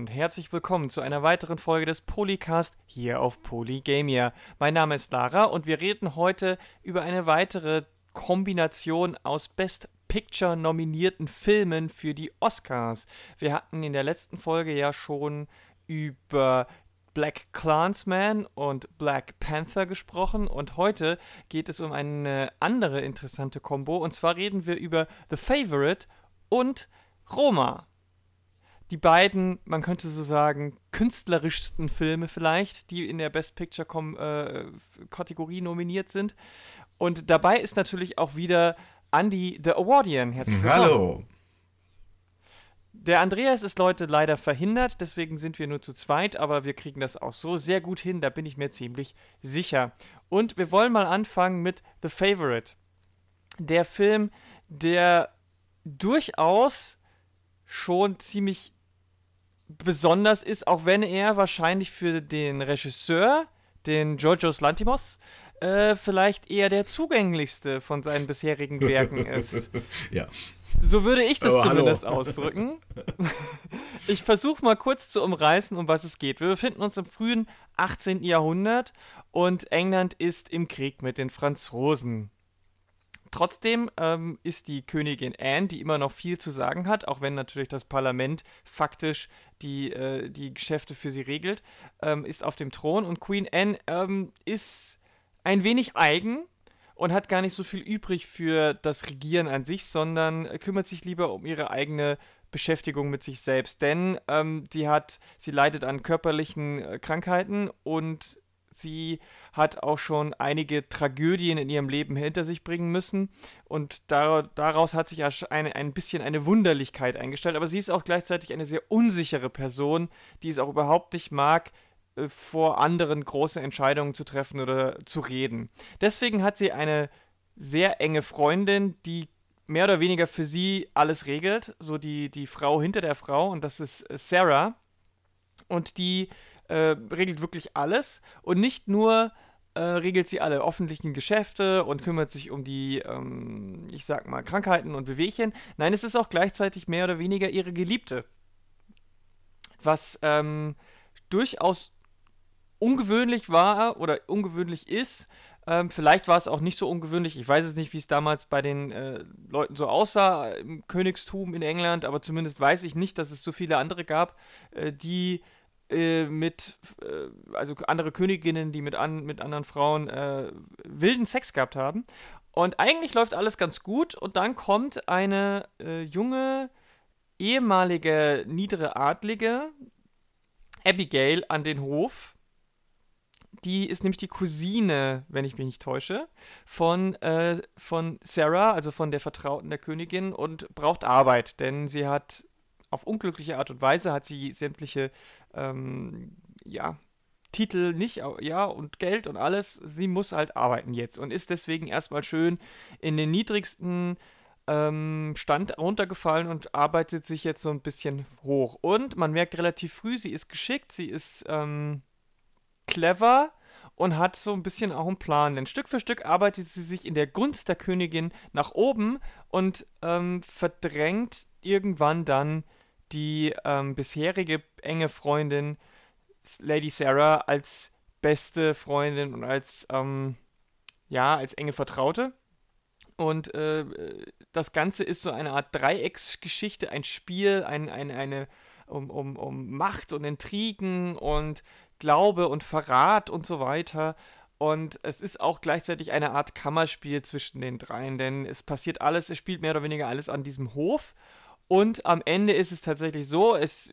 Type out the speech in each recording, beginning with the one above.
und herzlich willkommen zu einer weiteren Folge des Polycast hier auf Polygamia. Mein Name ist Lara und wir reden heute über eine weitere Kombination aus Best Picture nominierten Filmen für die Oscars. Wir hatten in der letzten Folge ja schon über Black Clansman und Black Panther gesprochen und heute geht es um eine andere interessante Kombo und zwar reden wir über The Favorite und Roma die beiden, man könnte so sagen, künstlerischsten Filme vielleicht, die in der Best Picture äh, Kategorie nominiert sind. Und dabei ist natürlich auch wieder Andy the Awardian. Herzlich willkommen. Hallo. Der Andreas ist Leute leider verhindert, deswegen sind wir nur zu zweit, aber wir kriegen das auch so sehr gut hin, da bin ich mir ziemlich sicher. Und wir wollen mal anfangen mit The Favorite. Der Film, der durchaus schon ziemlich besonders ist, auch wenn er wahrscheinlich für den Regisseur, den Georgios Lantimos, äh, vielleicht eher der zugänglichste von seinen bisherigen Werken ist. ja. So würde ich das oh, zumindest hallo. ausdrücken. Ich versuche mal kurz zu umreißen, um was es geht. Wir befinden uns im frühen 18. Jahrhundert und England ist im Krieg mit den Franzosen. Trotzdem ähm, ist die Königin Anne, die immer noch viel zu sagen hat, auch wenn natürlich das Parlament faktisch die, äh, die Geschäfte für sie regelt, ähm, ist auf dem Thron und Queen Anne ähm, ist ein wenig eigen und hat gar nicht so viel übrig für das Regieren an sich, sondern kümmert sich lieber um ihre eigene Beschäftigung mit sich selbst. Denn ähm, sie hat, sie leidet an körperlichen äh, Krankheiten und Sie hat auch schon einige Tragödien in ihrem Leben hinter sich bringen müssen und daraus hat sich eine, ein bisschen eine Wunderlichkeit eingestellt. Aber sie ist auch gleichzeitig eine sehr unsichere Person, die es auch überhaupt nicht mag, äh, vor anderen große Entscheidungen zu treffen oder zu reden. Deswegen hat sie eine sehr enge Freundin, die mehr oder weniger für sie alles regelt, so die, die Frau hinter der Frau, und das ist Sarah. Und die äh, regelt wirklich alles und nicht nur äh, regelt sie alle öffentlichen Geschäfte und kümmert sich um die, ähm, ich sag mal, Krankheiten und Bewegchen. Nein, es ist auch gleichzeitig mehr oder weniger ihre Geliebte. Was ähm, durchaus ungewöhnlich war oder ungewöhnlich ist. Ähm, vielleicht war es auch nicht so ungewöhnlich. Ich weiß es nicht, wie es damals bei den äh, Leuten so aussah im Königstum in England, aber zumindest weiß ich nicht, dass es so viele andere gab, äh, die äh, mit, äh, also andere Königinnen, die mit, an, mit anderen Frauen äh, wilden Sex gehabt haben. Und eigentlich läuft alles ganz gut und dann kommt eine äh, junge, ehemalige niedere Adlige, Abigail, an den Hof. Die ist nämlich die Cousine, wenn ich mich nicht täusche, von, äh, von Sarah, also von der Vertrauten der Königin, und braucht Arbeit, denn sie hat auf unglückliche Art und Weise hat sie sämtliche ähm, ja, Titel nicht, ja, und Geld und alles. Sie muss halt arbeiten jetzt und ist deswegen erstmal schön in den niedrigsten ähm, Stand runtergefallen und arbeitet sich jetzt so ein bisschen hoch. Und man merkt relativ früh, sie ist geschickt, sie ist ähm, clever und hat so ein bisschen auch einen Plan. Denn Stück für Stück arbeitet sie sich in der Gunst der Königin nach oben und ähm, verdrängt irgendwann dann die ähm, bisherige enge Freundin Lady Sarah als beste Freundin und als ähm, ja als enge Vertraute. Und äh, das Ganze ist so eine Art Dreiecksgeschichte, ein Spiel, ein, ein, eine um, um, um Macht und Intrigen und Glaube und Verrat und so weiter. Und es ist auch gleichzeitig eine Art Kammerspiel zwischen den dreien, denn es passiert alles, es spielt mehr oder weniger alles an diesem Hof. Und am Ende ist es tatsächlich so, es,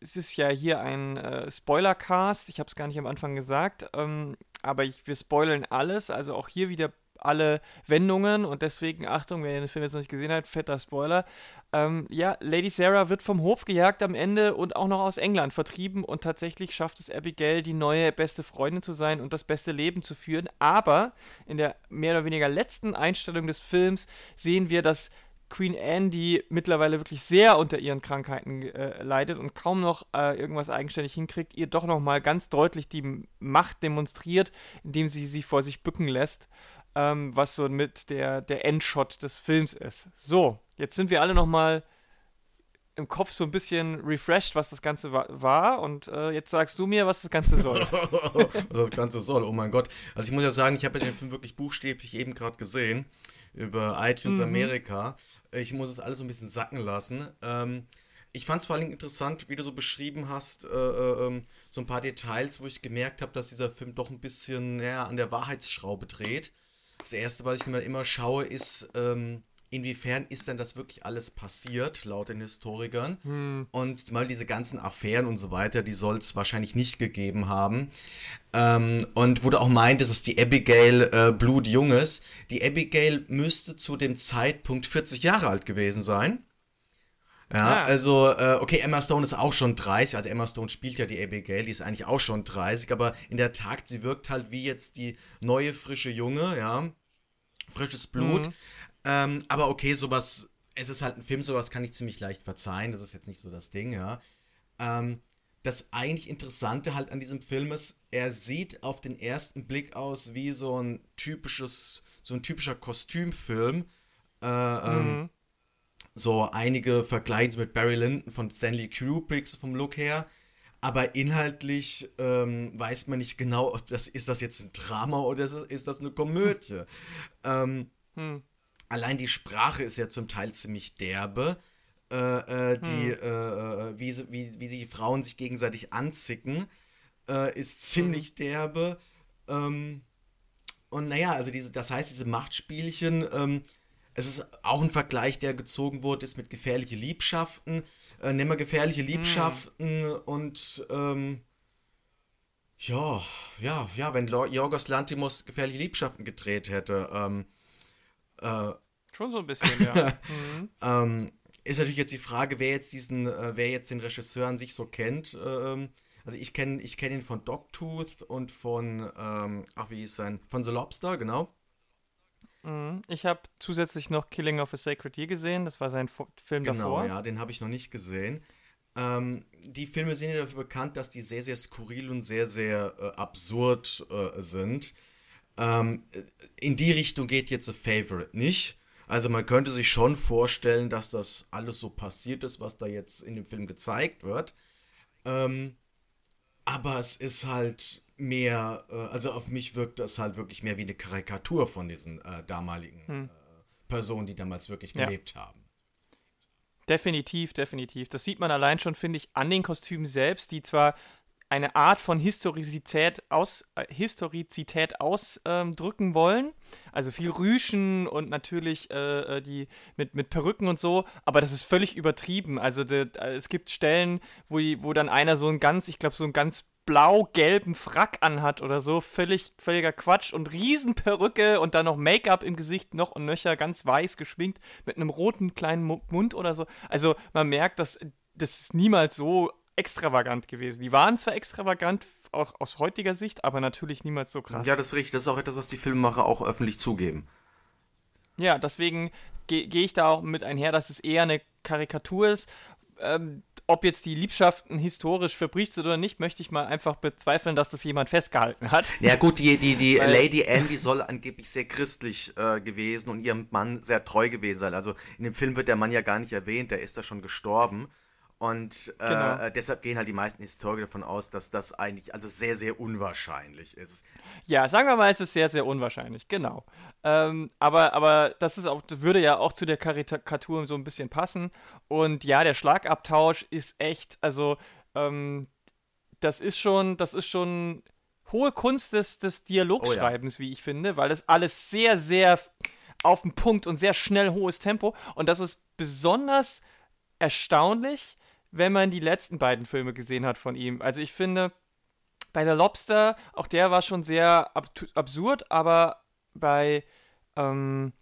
es ist ja hier ein äh, Spoiler-Cast, ich habe es gar nicht am Anfang gesagt, ähm, aber ich, wir spoilern alles, also auch hier wieder alle Wendungen und deswegen, Achtung, wer den Film jetzt noch nicht gesehen hat, fetter Spoiler. Ähm, ja, Lady Sarah wird vom Hof gejagt am Ende und auch noch aus England vertrieben und tatsächlich schafft es Abigail, die neue beste Freundin zu sein und das beste Leben zu führen. Aber in der mehr oder weniger letzten Einstellung des Films sehen wir, dass Queen Anne, die mittlerweile wirklich sehr unter ihren Krankheiten äh, leidet und kaum noch äh, irgendwas eigenständig hinkriegt, ihr doch nochmal ganz deutlich die Macht demonstriert, indem sie sie vor sich bücken lässt, ähm, was so mit der, der Endshot des Films ist. So, jetzt sind wir alle nochmal im Kopf so ein bisschen refreshed, was das Ganze wa war. Und äh, jetzt sagst du mir, was das Ganze soll. was das Ganze soll, oh mein Gott. Also ich muss ja sagen, ich habe den Film wirklich buchstäblich eben gerade gesehen über iTunes mhm. Amerika. Ich muss es alles so ein bisschen sacken lassen. Ähm, ich fand es vor allem interessant, wie du so beschrieben hast, äh, äh, ähm, so ein paar Details, wo ich gemerkt habe, dass dieser Film doch ein bisschen ja, an der Wahrheitsschraube dreht. Das Erste, was ich immer schaue, ist, ähm, inwiefern ist denn das wirklich alles passiert, laut den Historikern? Hm. Und mal diese ganzen Affären und so weiter, die soll es wahrscheinlich nicht gegeben haben. Ähm, und wurde auch meint, dass die Abigail äh, blutjung ist. Die Abigail müsste zu dem Zeitpunkt 40 Jahre alt gewesen sein. Ja, ah. also, äh, okay, Emma Stone ist auch schon 30, also Emma Stone spielt ja die Abigail, die ist eigentlich auch schon 30, aber in der Tat, sie wirkt halt wie jetzt die neue, frische Junge, ja. Frisches Blut. Mhm. Ähm, aber okay, sowas, es ist halt ein Film, sowas kann ich ziemlich leicht verzeihen. Das ist jetzt nicht so das Ding, ja. Ähm, das eigentlich Interessante halt an diesem Film ist, er sieht auf den ersten Blick aus wie so ein typisches, so ein typischer Kostümfilm. Äh, ähm, mhm. so einige vergleichen mit Barry Lyndon von Stanley Kubrick vom Look her. Aber inhaltlich ähm, weiß man nicht genau, ob das ist das jetzt ein Drama oder ist das eine Komödie. ähm, hm allein die Sprache ist ja zum Teil ziemlich derbe. Äh, äh, die, hm. Äh, äh, wie, wie, wie die Frauen sich gegenseitig anzicken, äh, ist ziemlich hm. derbe. Ähm, und naja, also diese, das heißt, diese Machtspielchen, ähm, es ist auch ein Vergleich, der gezogen wurde, ist mit gefährliche Liebschaften. Äh, nehmen wir gefährliche hm. Liebschaften hm. und ähm, ja, ja, ja, wenn Jorgos Lantimos gefährliche Liebschaften gedreht hätte, ähm, äh, Schon so ein bisschen, ja. mhm. ähm, ist natürlich jetzt die Frage, wer jetzt diesen, äh, wer jetzt den Regisseur an sich so kennt. Ähm, also ich kenne ich kenn ihn von Dogtooth und von, ähm, ach wie hieß sein, von The Lobster, genau. Mhm. Ich habe zusätzlich noch Killing of a Sacred Deer gesehen, das war sein F Film genau, davor. Genau, ja, den habe ich noch nicht gesehen. Ähm, die Filme sind ja dafür bekannt, dass die sehr, sehr skurril und sehr, sehr äh, absurd äh, sind. Ähm, in die Richtung geht jetzt The Favorite nicht. Also man könnte sich schon vorstellen, dass das alles so passiert ist, was da jetzt in dem Film gezeigt wird. Ähm, aber es ist halt mehr, äh, also auf mich wirkt das halt wirklich mehr wie eine Karikatur von diesen äh, damaligen hm. äh, Personen, die damals wirklich gelebt ja. haben. Definitiv, definitiv. Das sieht man allein schon, finde ich, an den Kostümen selbst, die zwar eine Art von Historizität, aus, äh, Historizität ausdrücken ähm, wollen. Also viel Rüschen und natürlich äh, äh, die mit, mit Perücken und so, aber das ist völlig übertrieben. Also de, äh, es gibt Stellen, wo, wo dann einer so ein ganz, ich glaube, so ein ganz blau-gelben Frack anhat oder so, völlig, völliger Quatsch und Riesenperücke und dann noch Make-up im Gesicht noch und nöcher, ganz weiß geschminkt mit einem roten kleinen Mund oder so. Also man merkt, dass das niemals so extravagant gewesen. Die waren zwar extravagant, auch aus heutiger Sicht, aber natürlich niemals so krass. Ja, das ist richtig. Das ist auch etwas, was die Filmemacher auch öffentlich zugeben. Ja, deswegen gehe geh ich da auch mit einher, dass es eher eine Karikatur ist. Ähm, ob jetzt die Liebschaften historisch verbrieft sind oder nicht, möchte ich mal einfach bezweifeln, dass das jemand festgehalten hat. Ja gut, die, die, die Lady Anne, die soll angeblich sehr christlich äh, gewesen und ihrem Mann sehr treu gewesen sein. Also in dem Film wird der Mann ja gar nicht erwähnt, der ist da schon gestorben. Und äh, genau. äh, deshalb gehen halt die meisten Historiker davon aus, dass das eigentlich also sehr, sehr unwahrscheinlich ist. Ja, sagen wir mal, es ist sehr, sehr unwahrscheinlich, genau. Ähm, aber, aber das ist auch, das würde ja auch zu der Karikatur so ein bisschen passen. Und ja, der Schlagabtausch ist echt, also ähm, das ist schon, das ist schon hohe Kunst des, des Dialogschreibens, oh, ja. wie ich finde, weil das alles sehr, sehr auf den Punkt und sehr schnell hohes Tempo. Und das ist besonders erstaunlich, wenn man die letzten beiden Filme gesehen hat von ihm. Also ich finde, bei der Lobster, auch der war schon sehr ab absurd, aber bei ähm,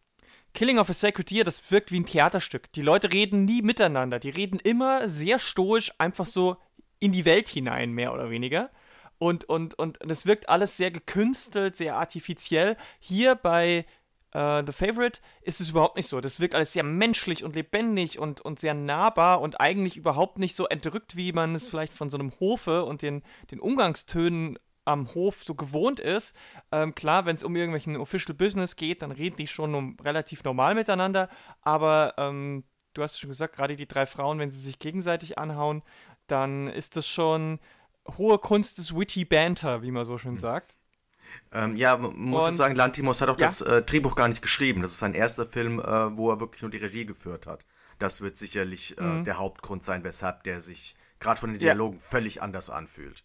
Killing of a Sacred Deer, das wirkt wie ein Theaterstück. Die Leute reden nie miteinander. Die reden immer sehr stoisch, einfach so in die Welt hinein, mehr oder weniger. Und, und, und das wirkt alles sehr gekünstelt, sehr artifiziell. Hier bei Uh, The Favorite ist es überhaupt nicht so. Das wirkt alles sehr menschlich und lebendig und, und sehr nahbar und eigentlich überhaupt nicht so entrückt, wie man es vielleicht von so einem Hofe und den, den Umgangstönen am Hof so gewohnt ist. Ähm, klar, wenn es um irgendwelchen Official Business geht, dann reden die schon um, relativ normal miteinander, aber ähm, du hast schon gesagt, gerade die drei Frauen, wenn sie sich gegenseitig anhauen, dann ist das schon hohe Kunst des Witty Banter, wie man so schön hm. sagt. Ähm, ja, man muss und, sagen, Lantimos hat auch ja? das äh, Drehbuch gar nicht geschrieben. Das ist sein erster Film, äh, wo er wirklich nur die Regie geführt hat. Das wird sicherlich äh, mhm. der Hauptgrund sein, weshalb der sich gerade von den Dialogen ja. völlig anders anfühlt.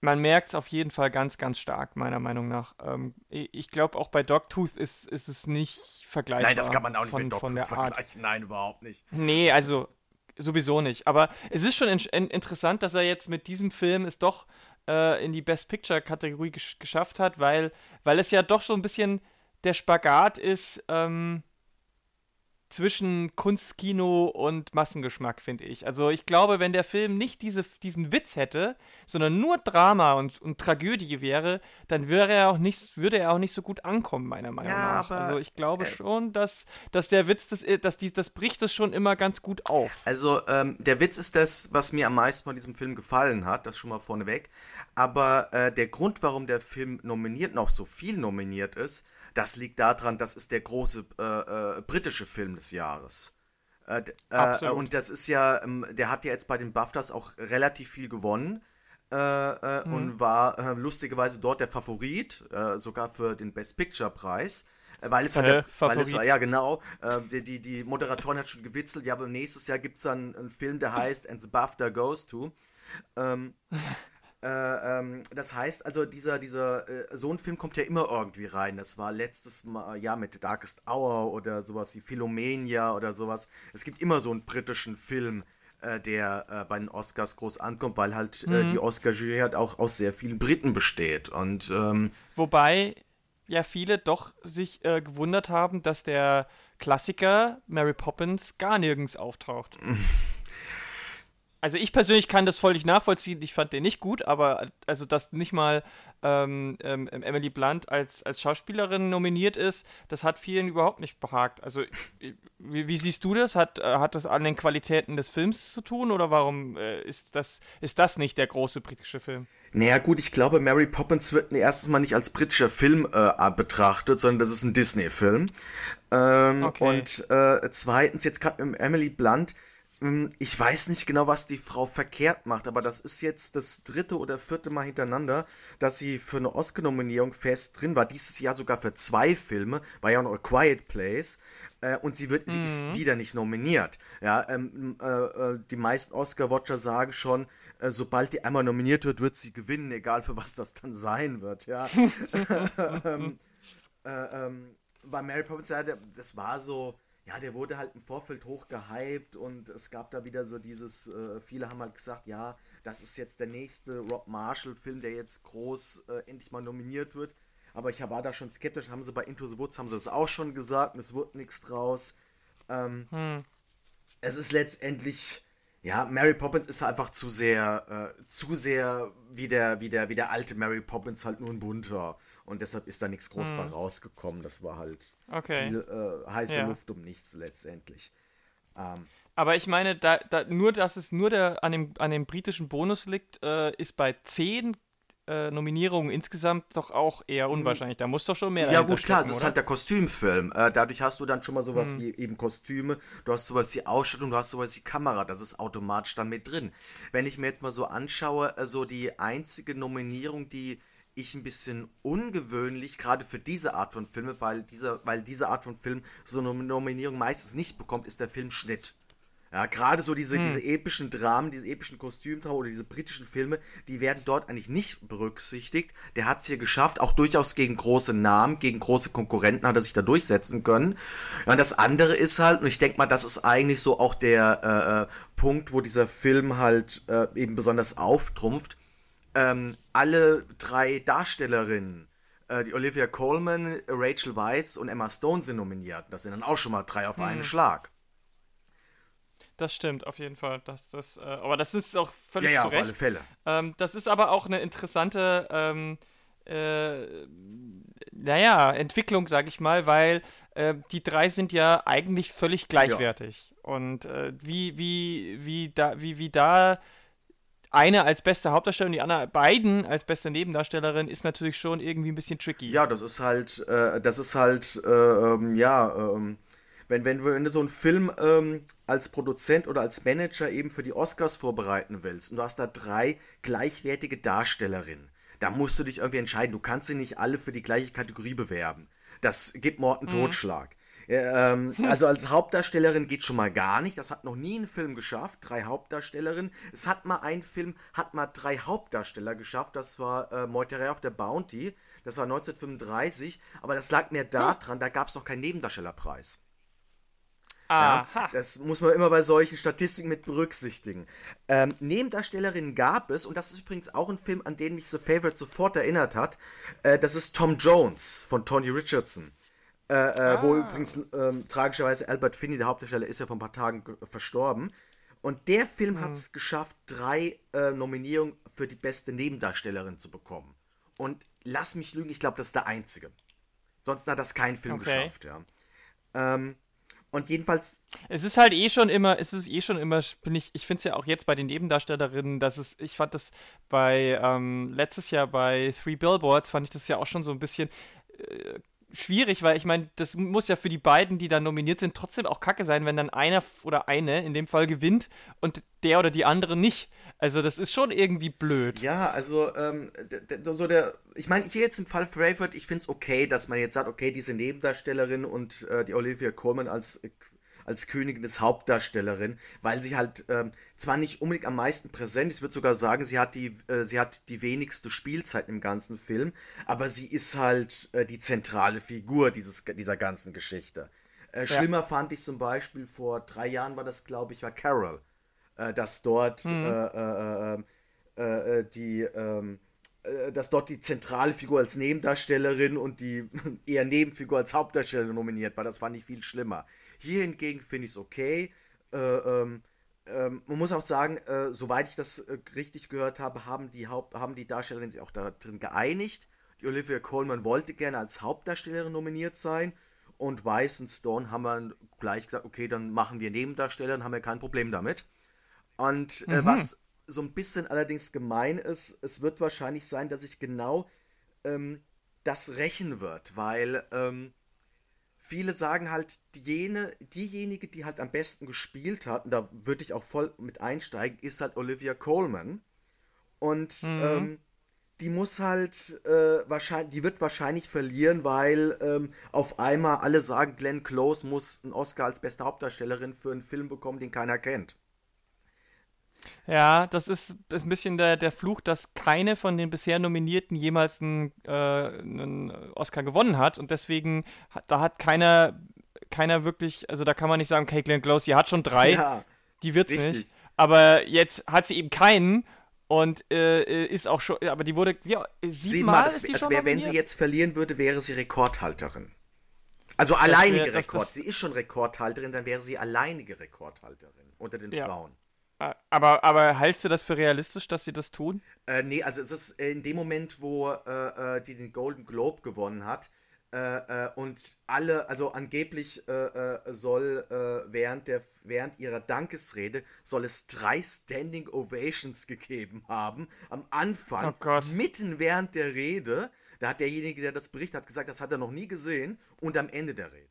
Man merkt es auf jeden Fall ganz, ganz stark, meiner Meinung nach. Ähm, ich glaube, auch bei Dogtooth ist, ist es nicht vergleichbar. Nein, das kann man auch nicht von, mit Dogtooth vergleichen. Nein, überhaupt nicht. Nee, also sowieso nicht. Aber es ist schon in interessant, dass er jetzt mit diesem Film es doch äh, in die Best Picture-Kategorie gesch geschafft hat, weil, weil es ja doch so ein bisschen der Spagat ist, ähm, zwischen Kunstkino und Massengeschmack, finde ich. Also ich glaube, wenn der Film nicht diese, diesen Witz hätte, sondern nur Drama und, und Tragödie wäre, dann wäre er auch nicht, würde er auch nicht so gut ankommen, meiner Meinung ja, nach. Also ich glaube äh, schon, dass, dass der Witz, das, dass die, das bricht es schon immer ganz gut auf. Also ähm, der Witz ist das, was mir am meisten von diesem Film gefallen hat, das schon mal vorneweg. Aber äh, der Grund, warum der Film nominiert, noch so viel nominiert ist, das liegt daran, das ist der große äh, äh, britische Film des Jahres. Äh, äh, und das ist ja, ähm, der hat ja jetzt bei den BAFTAs auch relativ viel gewonnen. Äh, äh, mhm. Und war lustigerweise dort der Favorit, sogar für den Best Picture Preis. Weil es halt, weil es, ja genau, die, die, die Moderatorin hat schon gewitzelt, ja, aber nächstes Jahr gibt es dann einen Film, der heißt And the BAFTA Goes To. Ähm, Äh, ähm, das heißt also, dieser, dieser, äh, so ein Film kommt ja immer irgendwie rein. Das war letztes Mal, ja, mit Darkest Hour oder sowas wie Philomenia oder sowas. Es gibt immer so einen britischen Film, äh, der äh, bei den Oscars groß ankommt, weil halt äh, mhm. die Oscar-Jury halt auch aus sehr vielen Briten besteht. Und, ähm, Wobei ja viele doch sich gewundert haben, dass der Klassiker Mary Poppins gar nirgends auftaucht. also ich persönlich kann das völlig nachvollziehen. Ich fand den nicht gut, aber also dass nicht mal ähm, ähm, Emily Blunt als, als Schauspielerin nominiert ist, das hat vielen überhaupt nicht behagt. Also wie, wie siehst du das? Hat, äh, hat das an den Qualitäten des Films zu tun oder warum äh, ist, das, ist das nicht der große britische Film? Naja gut, ich glaube, Mary Poppins wird erstes Mal nicht als britischer Film äh, betrachtet, sondern das ist ein Disney-Film. Ähm, okay. Und äh, zweitens, jetzt gerade mit Emily Blunt, ich weiß nicht genau, was die Frau verkehrt macht, aber das ist jetzt das dritte oder vierte Mal hintereinander, dass sie für eine Oscar-Nominierung fest drin war. Dieses Jahr sogar für zwei Filme, war ja noch A Quiet Place. Äh, und sie, wird, mhm. sie ist mhm. wieder nicht nominiert. Ja, ähm, äh, äh, die meisten Oscar-Watcher sagen schon, äh, sobald die einmal nominiert wird, wird sie gewinnen, egal für was das dann sein wird. Ja. ähm, äh, ähm, bei Mary Poppins, das war so ja, der wurde halt im Vorfeld hoch gehypt und es gab da wieder so dieses, äh, viele haben halt gesagt, ja, das ist jetzt der nächste Rob Marshall-Film, der jetzt groß äh, endlich mal nominiert wird. Aber ich war da schon skeptisch, haben sie bei Into the Woods, haben sie das auch schon gesagt und es wurde nichts draus. Ähm, hm. Es ist letztendlich, ja, Mary Poppins ist einfach zu sehr, äh, zu sehr wie der, wie, der, wie der alte Mary Poppins, halt nur ein bunter. Und deshalb ist da nichts groß hm. rausgekommen. Das war halt okay. viel äh, heiße ja. Luft um nichts letztendlich. Ähm, aber ich meine, da, da, nur, dass es nur der, an, dem, an dem britischen Bonus liegt, äh, ist bei zehn äh, Nominierungen insgesamt doch auch eher mhm. unwahrscheinlich. Da muss doch schon mehr Ja, gut, klar, es ist halt der Kostümfilm. Äh, dadurch hast du dann schon mal sowas mhm. wie eben Kostüme, du hast sowas wie Ausstattung, du hast sowas wie Kamera. Das ist automatisch dann mit drin. Wenn ich mir jetzt mal so anschaue, so also die einzige Nominierung, die ich ein bisschen ungewöhnlich, gerade für diese Art von Filme, weil, dieser, weil diese Art von Film so eine Nominierung meistens nicht bekommt, ist der Filmschnitt. Ja, gerade so diese, hm. diese epischen Dramen, diese epischen Kostümdramen oder diese britischen Filme, die werden dort eigentlich nicht berücksichtigt. Der hat es hier geschafft, auch durchaus gegen große Namen, gegen große Konkurrenten hat er sich da durchsetzen können. Ja, und das andere ist halt, und ich denke mal, das ist eigentlich so auch der äh, äh Punkt, wo dieser Film halt äh, eben besonders auftrumpft ähm, alle drei Darstellerinnen, äh, die Olivia Colman, Rachel Weisz und Emma Stone sind nominiert. Das sind dann auch schon mal drei auf mhm. einen Schlag. Das stimmt, auf jeden Fall. Das, das, äh, aber das ist auch völlig ja, ja, auf alle Fälle. Ähm, das ist aber auch eine interessante, ähm, äh, naja, Entwicklung, sag ich mal, weil äh, die drei sind ja eigentlich völlig gleichwertig. Ja. Und äh, wie, wie, wie da, wie, wie da eine als beste Hauptdarstellerin, die andere beiden als beste Nebendarstellerin ist natürlich schon irgendwie ein bisschen tricky. Ja, das ist halt, äh, das ist halt, äh, ähm, ja, ähm, Wenn, wenn, wenn du so einen Film ähm, als Produzent oder als Manager eben für die Oscars vorbereiten willst und du hast da drei gleichwertige Darstellerinnen, da musst du dich irgendwie entscheiden. Du kannst sie nicht alle für die gleiche Kategorie bewerben. Das gibt Morten mhm. Totschlag. Ähm, also als Hauptdarstellerin geht schon mal gar nicht. Das hat noch nie ein Film geschafft. Drei Hauptdarstellerinnen. Es hat mal ein Film, hat mal drei Hauptdarsteller geschafft. Das war äh, Meuterei auf der Bounty. Das war 1935. Aber das lag mir daran, da gab es noch keinen Nebendarstellerpreis. Ja, das muss man immer bei solchen Statistiken mit berücksichtigen. Ähm, Nebendarstellerinnen gab es, und das ist übrigens auch ein Film, an den mich The Favorite sofort erinnert hat. Äh, das ist Tom Jones von Tony Richardson. Äh, äh, ah. Wo übrigens ähm, tragischerweise Albert Finney, der Hauptdarsteller, ist ja vor ein paar Tagen verstorben. Und der Film hm. hat es geschafft, drei äh, Nominierungen für die beste Nebendarstellerin zu bekommen. Und lass mich lügen, ich glaube, das ist der einzige. Sonst hat das kein Film okay. geschafft, ja. Ähm, und jedenfalls. Es ist halt eh schon immer, es ist eh schon immer, bin ich, ich finde es ja auch jetzt bei den Nebendarstellerinnen, dass es, ich fand das bei, ähm, letztes Jahr bei Three Billboards, fand ich das ja auch schon so ein bisschen äh, schwierig, weil ich meine, das muss ja für die beiden, die da nominiert sind, trotzdem auch kacke sein, wenn dann einer oder eine in dem Fall gewinnt und der oder die andere nicht. Also das ist schon irgendwie blöd. Ja, also ähm, so der, ich meine, hier jetzt im Fall Frankfurt, ich finde es okay, dass man jetzt sagt, okay, diese Nebendarstellerin und äh, die Olivia Colman als als Königin des Hauptdarstellerin, weil sie halt ähm, zwar nicht unbedingt am meisten präsent ist, ich würde sogar sagen, sie hat die, äh, sie hat die wenigste Spielzeit im ganzen Film, aber sie ist halt äh, die zentrale Figur dieses, dieser ganzen Geschichte. Äh, schlimmer ja. fand ich zum Beispiel vor drei Jahren war das, glaube ich, war Carol, äh, dass dort mhm. Äh, äh, die ähm, dass dort die zentrale Figur als Nebendarstellerin und die eher Nebenfigur als Hauptdarstellerin nominiert war. Das fand ich viel schlimmer. Hier hingegen finde ich es okay. Äh, ähm, ähm, man muss auch sagen, äh, soweit ich das äh, richtig gehört habe, haben die, Haupt haben die Darstellerinnen sich auch da drin geeinigt. Die Olivia Colman wollte gerne als Hauptdarstellerin nominiert sein und Weiss und Stone haben dann gleich gesagt, okay, dann machen wir Nebendarsteller, dann haben wir kein Problem damit. Und äh, mhm. was so ein bisschen allerdings gemein ist, es wird wahrscheinlich sein, dass sich genau ähm, das rächen wird, weil ähm, viele sagen halt, jene, diejenige, die halt am besten gespielt hat, und da würde ich auch voll mit einsteigen, ist halt Olivia Coleman. Und mhm. ähm, die muss halt äh, wahrscheinlich, die wird wahrscheinlich verlieren, weil ähm, auf einmal alle sagen, Glenn Close muss einen Oscar als beste Hauptdarstellerin für einen Film bekommen, den keiner kennt. Ja, das ist, ist ein bisschen der, der Fluch, dass keine von den bisher Nominierten jemals einen, äh, einen Oscar gewonnen hat und deswegen hat, da hat keiner, keiner wirklich, also da kann man nicht sagen, okay, Glenn Close, die hat schon drei, ja, die wird's richtig. nicht. Aber jetzt hat sie eben keinen und äh, ist auch schon, aber die wurde ja, siebenmal. Sie, als wär, wenn sie jetzt verlieren würde, wäre sie Rekordhalterin. Also alleinige wär, Rekord. sie ist schon Rekordhalterin, dann wäre sie alleinige Rekordhalterin unter den ja. Frauen. Aber, aber hältst du das für realistisch, dass sie das tun? Äh, nee, also es ist in dem Moment, wo äh, äh die den Golden Globe gewonnen hat äh, äh und alle, also angeblich äh, soll während, der, während ihrer Dankesrede, soll es drei Standing Ovations gegeben haben. Am Anfang, oh mitten während der Rede, da hat derjenige, der das berichtet hat, gesagt, das hat er noch nie gesehen und am Ende der Rede.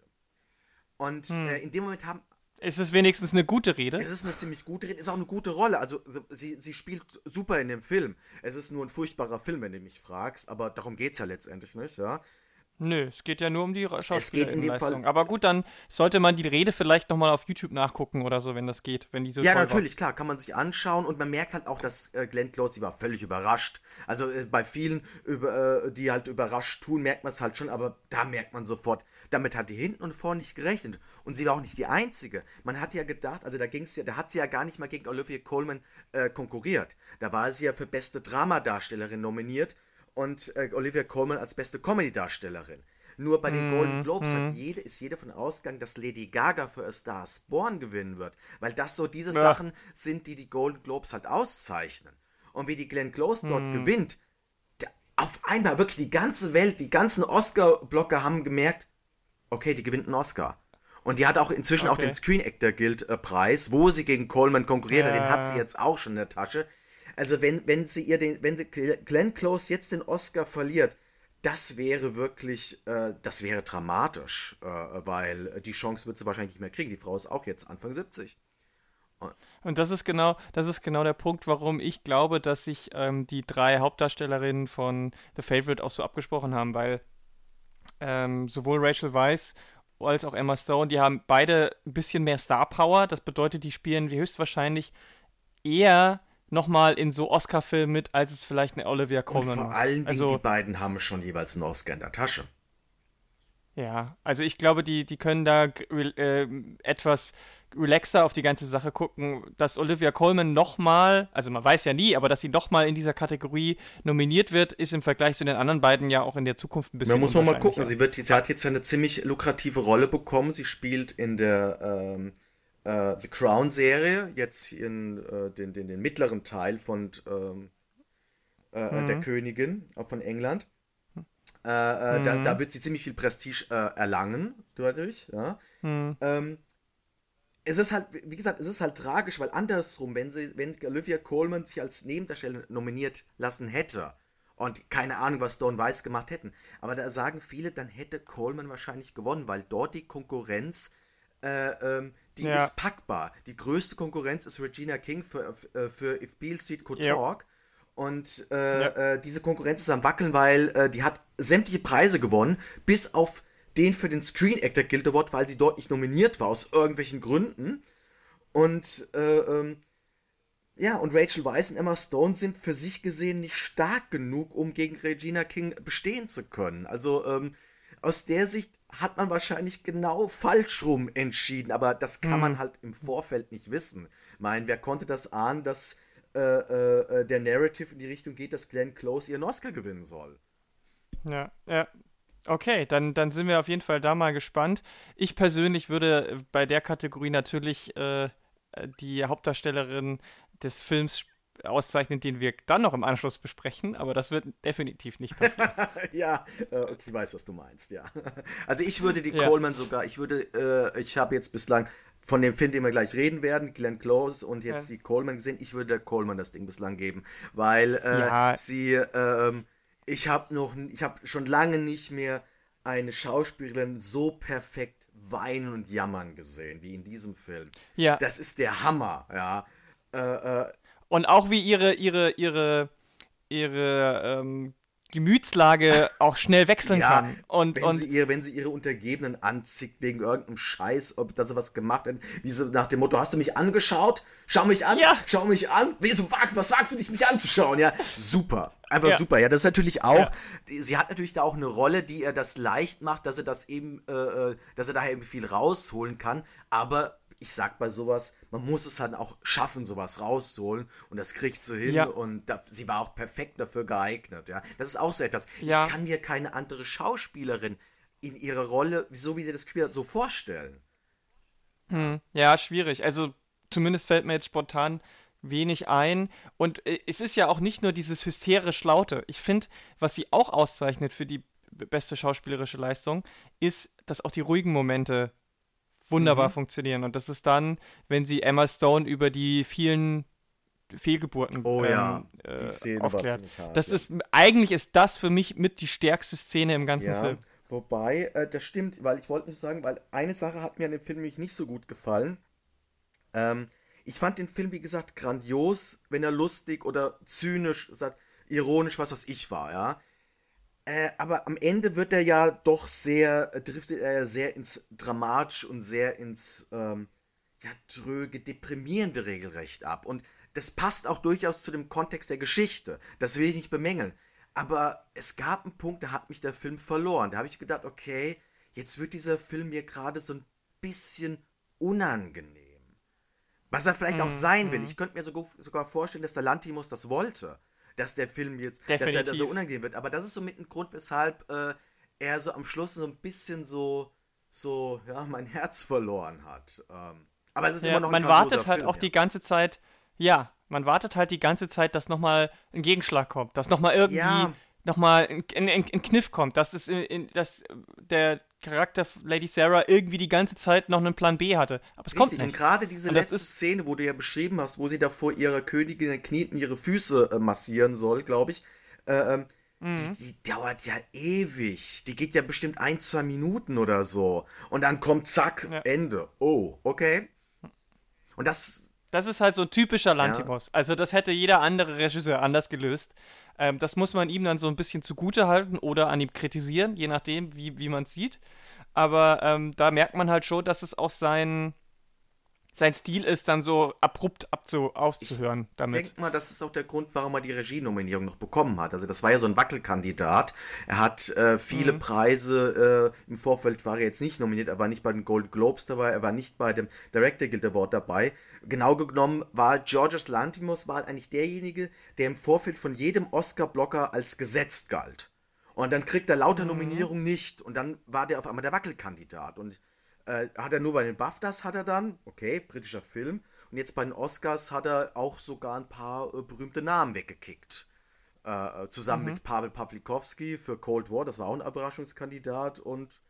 Und hm. in dem Moment haben ist es wenigstens eine gute Rede? Es ist eine ziemlich gute Rede, ist auch eine gute Rolle. Also sie, sie spielt super in dem Film. Es ist nur ein furchtbarer Film, wenn du mich fragst, aber darum geht es ja letztendlich nicht, ja. Nö, es geht ja nur um die Schauspielerin. Aber gut, dann sollte man die Rede vielleicht nochmal auf YouTube nachgucken oder so, wenn das geht, wenn die so Ja, natürlich, war. klar, kann man sich anschauen und man merkt halt auch, dass äh, Glenn Close, sie war völlig überrascht. Also äh, bei vielen, über, äh, die halt überrascht tun, merkt man es halt schon, aber da merkt man sofort, damit hat die hinten und vorne nicht gerechnet. Und sie war auch nicht die Einzige. Man hat ja gedacht, also da ging es ja, da hat sie ja gar nicht mal gegen Olivia Colman äh, konkurriert. Da war sie ja für beste Dramadarstellerin nominiert und äh, Olivia Colman als beste Comedy-Darstellerin. Nur bei den mm, Golden Globes hat jede, ist jeder von Ausgang, dass Lady Gaga für A Star Born gewinnen wird. Weil das so diese ja. Sachen sind, die die Golden Globes halt auszeichnen. Und wie die Glenn Close dort mm. gewinnt, auf einmal wirklich die ganze Welt, die ganzen Oscar-Blocker haben gemerkt, okay, die gewinnt einen Oscar. Und die hat auch inzwischen okay. auch den Screen Actor Guild äh, Preis, wo sie gegen Coleman konkurriert hat, den hat sie jetzt auch schon in der Tasche. Also wenn, wenn sie ihr den, wenn sie Glenn Close jetzt den Oscar verliert, das wäre wirklich, äh, das wäre dramatisch, äh, weil die Chance wird sie wahrscheinlich nicht mehr kriegen. Die Frau ist auch jetzt Anfang 70. Und das ist genau, das ist genau der Punkt, warum ich glaube, dass sich ähm, die drei Hauptdarstellerinnen von The Favorite auch so abgesprochen haben, weil ähm, sowohl Rachel Weisz als auch Emma Stone, die haben beide ein bisschen mehr Star Power. Das bedeutet, die spielen wie höchstwahrscheinlich eher nochmal in so Oscar-Filmen mit, als es vielleicht eine Olivia Colman Und vor allen Dingen, also, die beiden haben schon jeweils einen Oscar in der Tasche. Ja, also ich glaube, die, die können da äh, etwas relaxter auf die ganze Sache gucken, dass Olivia Colman nochmal, also man weiß ja nie, aber dass sie nochmal in dieser Kategorie nominiert wird, ist im Vergleich zu den anderen beiden ja auch in der Zukunft ein bisschen. Da muss man mal gucken. Sie, wird, sie hat jetzt eine ziemlich lukrative Rolle bekommen. Sie spielt in der ähm, äh, The Crown-Serie, jetzt in äh, den, den, den mittleren Teil von ähm, äh, mhm. der Königin von England. Äh, äh, mhm. da, da, wird sie ziemlich viel Prestige äh, erlangen dadurch. Ja? Mhm. Ähm, es ist halt, wie gesagt, es ist halt tragisch, weil andersrum, wenn sie, wenn Olivia Coleman sich als Nebendarsteller nominiert lassen hätte und keine Ahnung, was Stone Weiss gemacht hätten, aber da sagen viele, dann hätte Coleman wahrscheinlich gewonnen, weil dort die Konkurrenz, äh, ähm, die ja. ist packbar. Die größte Konkurrenz ist Regina King für, äh, für If Beale Street Could ja. Talk. Und äh, ja. äh, diese Konkurrenz ist am Wackeln, weil äh, die hat sämtliche Preise gewonnen, bis auf den für den Screen Actor Guild Award, weil sie dort nicht nominiert war, aus irgendwelchen Gründen. Und äh, ähm, ja, und Rachel Weisz und Emma Stone sind für sich gesehen nicht stark genug, um gegen Regina King bestehen zu können. Also ähm, aus der Sicht hat man wahrscheinlich genau falsch rum entschieden, aber das kann hm. man halt im Vorfeld nicht wissen. Ich meine, wer konnte das ahnen, dass äh, äh, äh, der Narrative in die Richtung geht, dass Glenn Close ihren Oscar gewinnen soll? Ja, ja, Okay, dann, dann sind wir auf jeden Fall da mal gespannt. Ich persönlich würde bei der Kategorie natürlich äh, die Hauptdarstellerin des Films auszeichnen, den wir dann noch im Anschluss besprechen, aber das wird definitiv nicht passieren. ja, äh, ich weiß, was du meinst, ja. Also ich würde die ja. Coleman sogar, ich würde, äh, ich habe jetzt bislang von dem Film, den wir gleich reden werden, Glenn Close und jetzt ja. die Coleman gesehen, ich würde der Coleman das Ding bislang geben, weil äh, ja. sie ähm, ich habe noch, ich habe schon lange nicht mehr eine Schauspielerin so perfekt weinen und jammern gesehen wie in diesem Film. Ja. Das ist der Hammer, ja. Äh, äh, und auch wie ihre, ihre, ihre, ihre ähm, Gemütslage auch schnell wechseln ja, kann. Und, wenn, und sie ihre, wenn sie ihre Untergebenen anzieht wegen irgendeinem Scheiß, ob dass sie was gemacht hat, wie sie nach dem Motto, hast du mich angeschaut? Schau mich an, ja. schau mich an. Wieso was wagst du nicht, mich anzuschauen? Ja, super. Einfach ja. super. Ja, das ist natürlich auch, ja. sie hat natürlich da auch eine Rolle, die ihr das leicht macht, dass er das eben, äh, äh dass er daher eben viel rausholen kann. Aber ich sag bei sowas, man muss es halt auch schaffen, sowas rauszuholen. Und das kriegt sie hin. Ja. Und da, sie war auch perfekt dafür geeignet. Ja, das ist auch so etwas. Ja. Ich kann mir keine andere Schauspielerin in ihrer Rolle, so wie sie das gespielt hat, so vorstellen. Hm. Ja, schwierig. Also zumindest fällt mir jetzt spontan wenig ein. Und äh, es ist ja auch nicht nur dieses hysterisch Laute. Ich finde, was sie auch auszeichnet für die beste schauspielerische Leistung, ist, dass auch die ruhigen Momente wunderbar mhm. funktionieren. Und das ist dann, wenn sie Emma Stone über die vielen Fehlgeburten oh, ähm, ja. die Szene aufklärt. War hart, das ja. ist eigentlich ist das für mich mit die stärkste Szene im ganzen ja, Film. Wobei, äh, das stimmt, weil ich wollte nur sagen, weil eine Sache hat mir an dem Film nämlich nicht so gut gefallen. Ähm, ich fand den Film, wie gesagt, grandios, wenn er lustig oder zynisch, ironisch, was was ich war, ja. Äh, aber am Ende wird er ja doch sehr, äh, driftet er ja sehr ins Dramatische und sehr ins, ähm, ja, dröge, deprimierende regelrecht ab. Und das passt auch durchaus zu dem Kontext der Geschichte. Das will ich nicht bemängeln. Aber es gab einen Punkt, da hat mich der Film verloren. Da habe ich gedacht, okay, jetzt wird dieser Film mir gerade so ein bisschen unangenehm. Was er vielleicht mm, auch sein will. Mhm. Ich könnte mir sogar vorstellen, dass der Lantimos das wollte dass der Film jetzt, Definitiv. dass er da so unangenehm wird. Aber das ist so mit ein Grund, weshalb äh, er so am Schluss so ein bisschen so, so, ja, mein Herz verloren hat. Ähm, aber es ist ja, immer noch ein Man wartet halt Film, auch ja. die ganze Zeit, ja, man wartet halt die ganze Zeit, dass nochmal ein Gegenschlag kommt, dass nochmal irgendwie ja. nochmal ein, ein, ein, Kniff kommt, dass, es in, in, dass der Charakter Lady Sarah irgendwie die ganze Zeit noch einen Plan B hatte. Aber es Richtig, kommt nicht. Und gerade diese und letzte Szene, wo du ja beschrieben hast, wo sie da vor ihrer Königin kniet und ihre Füße äh, massieren soll, glaube ich. Äh, ähm, mhm. die, die, dauert ja ewig. Die geht ja bestimmt ein, zwei Minuten oder so. Und dann kommt zack, ja. Ende. Oh, okay. Und das. Das ist halt so ein typischer Lantimos. Ja. Also, das hätte jeder andere Regisseur anders gelöst. Ähm, das muss man ihm dann so ein bisschen zugute halten oder an ihm kritisieren, je nachdem, wie, wie man es sieht. Aber ähm, da merkt man halt schon, dass es auch sein, sein Stil ist, dann so abrupt abzu aufzuhören ich damit. Ich denke mal, das ist auch der Grund, warum er die Regienominierung noch bekommen hat. Also das war ja so ein Wackelkandidat. Er hat äh, viele mhm. Preise, äh, im Vorfeld war er jetzt nicht nominiert, er war nicht bei den Golden Globes dabei, er war nicht bei dem Director Guild Award dabei. Genau genommen war Georges Lantimos war halt eigentlich derjenige, der im Vorfeld von jedem Oscar-Blocker als gesetzt galt. Und dann kriegt er lauter mhm. Nominierungen nicht und dann war der auf einmal der Wackelkandidat und äh, hat er nur bei den BAFTAs hat er dann, okay, britischer Film. Und jetzt bei den Oscars hat er auch sogar ein paar äh, berühmte Namen weggekickt. Äh, zusammen mhm. mit Pavel Pawlikowski für Cold War, das war auch ein Überraschungskandidat. Und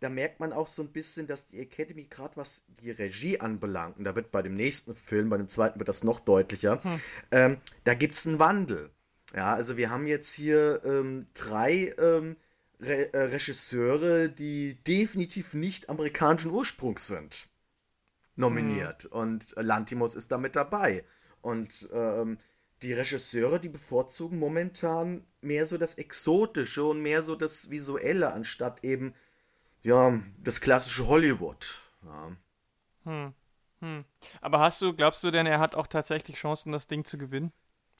da merkt man auch so ein bisschen, dass die Academy, gerade was die Regie anbelangt, und da wird bei dem nächsten Film, bei dem zweiten wird das noch deutlicher, mhm. ähm, da gibt es einen Wandel. Ja, also wir haben jetzt hier ähm, drei ähm, Re äh, Regisseure, die definitiv nicht amerikanischen Ursprungs sind, nominiert. Mhm. Und äh, Lantimos ist damit dabei. Und ähm, die Regisseure, die bevorzugen momentan mehr so das Exotische und mehr so das Visuelle, anstatt eben, ja, das klassische Hollywood. Ja. Hm. Hm. Aber hast du, glaubst du denn, er hat auch tatsächlich Chancen, das Ding zu gewinnen?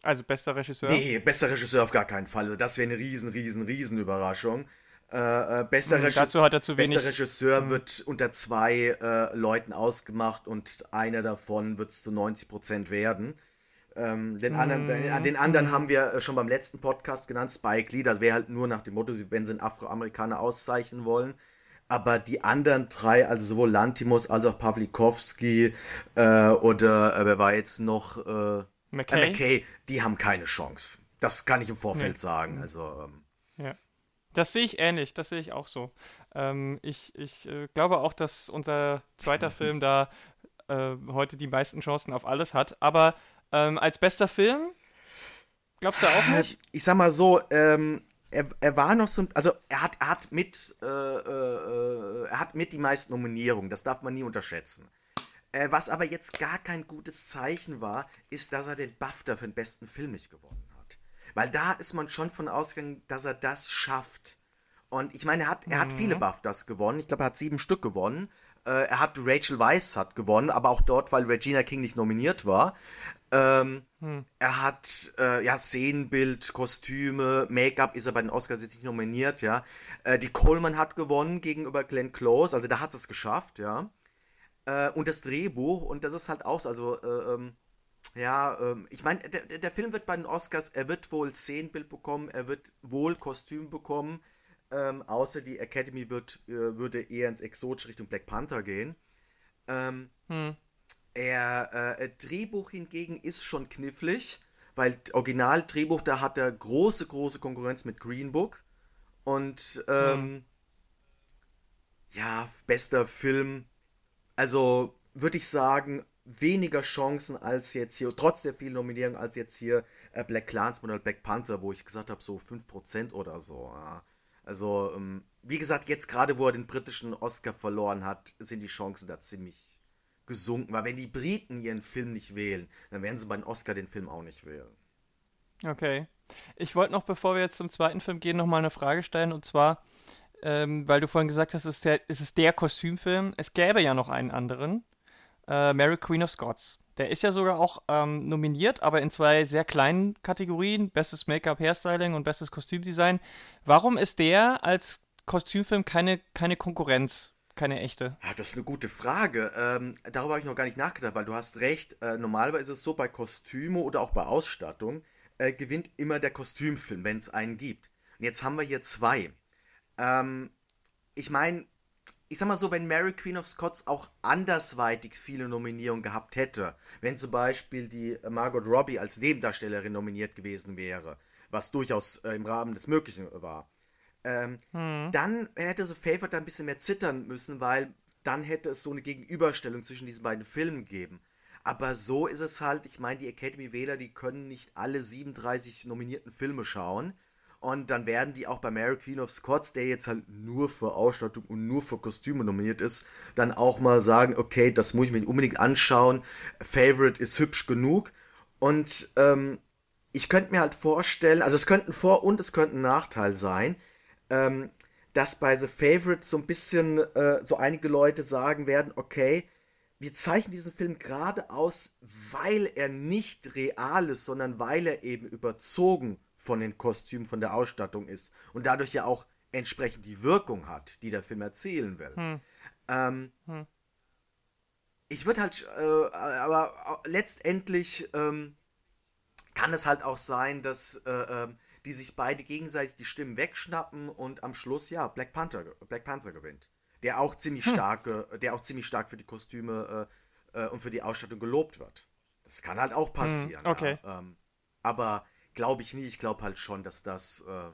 Also bester Regisseur? Nee, bester Regisseur auf gar keinen Fall. Das wäre eine riesen, riesen, riesen Überraschung. Äh, äh, bester, mhm, Regisseur, bester Regisseur mhm. wird unter zwei äh, Leuten ausgemacht und einer davon wird es zu 90% werden. Ähm, den, mhm. anderen, den, anderen haben wir äh, schon beim letzten Podcast genannt, Spike Lee. Das wäre halt nur nach dem Motto, wenn sie einen Afroamerikaner auszeichnen wollen. Aber die anderen drei, also sowohl Lantimos als auch Pawlikowski äh, oder äh, wer war jetzt noch? Äh, McKay? McKay, die haben keine Chance. Das kann ich im Vorfeld nee. sagen. Also, ähm, ja. Das sehe ich ähnlich, das sehe ich auch so. Ähm, ich ich äh, glaube auch, dass unser zweiter Film da äh, heute die meisten Chancen auf alles hat. Aber ähm, als bester Film, glaubst du auch nicht? Ich sag mal so, ähm, er, er war noch so, also er hat, er hat mit, äh, äh, er hat mit die meisten Nominierungen, das darf man nie unterschätzen. Äh, was aber jetzt gar kein gutes Zeichen war, ist, dass er den BAFTA für den besten Film nicht gewonnen hat. Weil da ist man schon von ausgegangen, dass er das schafft. Und ich meine, er hat, er mhm. hat viele. BAFTAs gewonnen. Ich glaube, er hat sieben Stück gewonnen. Äh, er hat Rachel Weisz hat gewonnen, aber auch dort, weil Regina King nicht nominiert war. Ähm, hm. Er hat äh, ja Szenenbild, Kostüme, Make-up ist er bei den Oscars jetzt nicht nominiert, ja. Äh, die Coleman hat gewonnen gegenüber Glenn Close, also da hat es geschafft, ja. Äh, und das Drehbuch, und das ist halt auch so, also, äh, ähm, ja, ähm, ich meine, der, der Film wird bei den Oscars, er wird wohl Szenenbild bekommen, er wird wohl Kostüm bekommen, ähm, außer die Academy wird, äh, würde eher ins Exotische Richtung Black Panther gehen. Ähm, hm. Er, äh, Drehbuch hingegen ist schon knifflig, weil Original-Drehbuch, da hat er große, große Konkurrenz mit Green Book. Und ähm, hm. ja, bester Film also würde ich sagen, weniger Chancen als jetzt hier, trotz der vielen Nominierungen, als jetzt hier äh, Black Clansman oder Black Panther, wo ich gesagt habe, so 5% oder so. Ja. Also, ähm, wie gesagt, jetzt gerade, wo er den britischen Oscar verloren hat, sind die Chancen da ziemlich gesunken. Weil wenn die Briten ihren Film nicht wählen, dann werden sie bei den Oscar den Film auch nicht wählen. Okay. Ich wollte noch, bevor wir jetzt zum zweiten Film gehen, noch mal eine Frage stellen. Und zwar, ähm, weil du vorhin gesagt hast, es ist, der, es ist der Kostümfilm. Es gäbe ja noch einen anderen, äh, Mary Queen of Scots. Der ist ja sogar auch ähm, nominiert, aber in zwei sehr kleinen Kategorien, bestes Make-up, Hairstyling und bestes Kostümdesign. Warum ist der als Kostümfilm keine, keine Konkurrenz? Keine echte. Ja, das ist eine gute Frage. Ähm, darüber habe ich noch gar nicht nachgedacht, weil du hast recht. Äh, normalerweise ist es so, bei Kostüme oder auch bei Ausstattung äh, gewinnt immer der Kostümfilm, wenn es einen gibt. Und jetzt haben wir hier zwei. Ähm, ich meine, ich sag mal so, wenn Mary Queen of Scots auch andersweitig viele Nominierungen gehabt hätte, wenn zum Beispiel die Margot Robbie als Nebendarstellerin nominiert gewesen wäre, was durchaus äh, im Rahmen des Möglichen war, ähm, hm. dann hätte The Favorite ein bisschen mehr zittern müssen, weil dann hätte es so eine Gegenüberstellung zwischen diesen beiden Filmen gegeben. Aber so ist es halt, ich meine, die Academy-Wähler, die können nicht alle 37 nominierten Filme schauen. Und dann werden die auch bei Mary Queen of Scots, der jetzt halt nur für Ausstattung und nur für Kostüme nominiert ist, dann auch mal sagen, okay, das muss ich mir unbedingt anschauen. Favorite ist hübsch genug. Und ähm, ich könnte mir halt vorstellen, also es könnte ein Vor- und es könnte ein Nachteil sein, ähm, dass bei The Favorite so ein bisschen äh, so einige Leute sagen werden, okay, wir zeichnen diesen Film gerade aus, weil er nicht real ist, sondern weil er eben überzogen von den Kostümen, von der Ausstattung ist und dadurch ja auch entsprechend die Wirkung hat, die der Film erzielen will. Hm. Ähm, hm. Ich würde halt, äh, aber letztendlich ähm, kann es halt auch sein, dass äh, ähm, die sich beide gegenseitig die Stimmen wegschnappen und am Schluss ja Black Panther, Black Panther gewinnt, der auch ziemlich hm. stark, äh, der auch ziemlich stark für die Kostüme äh, äh, und für die Ausstattung gelobt wird. Das kann halt auch hm, passieren. okay. Ja. Ähm, aber glaube ich nicht. Ich glaube halt schon, dass das äh,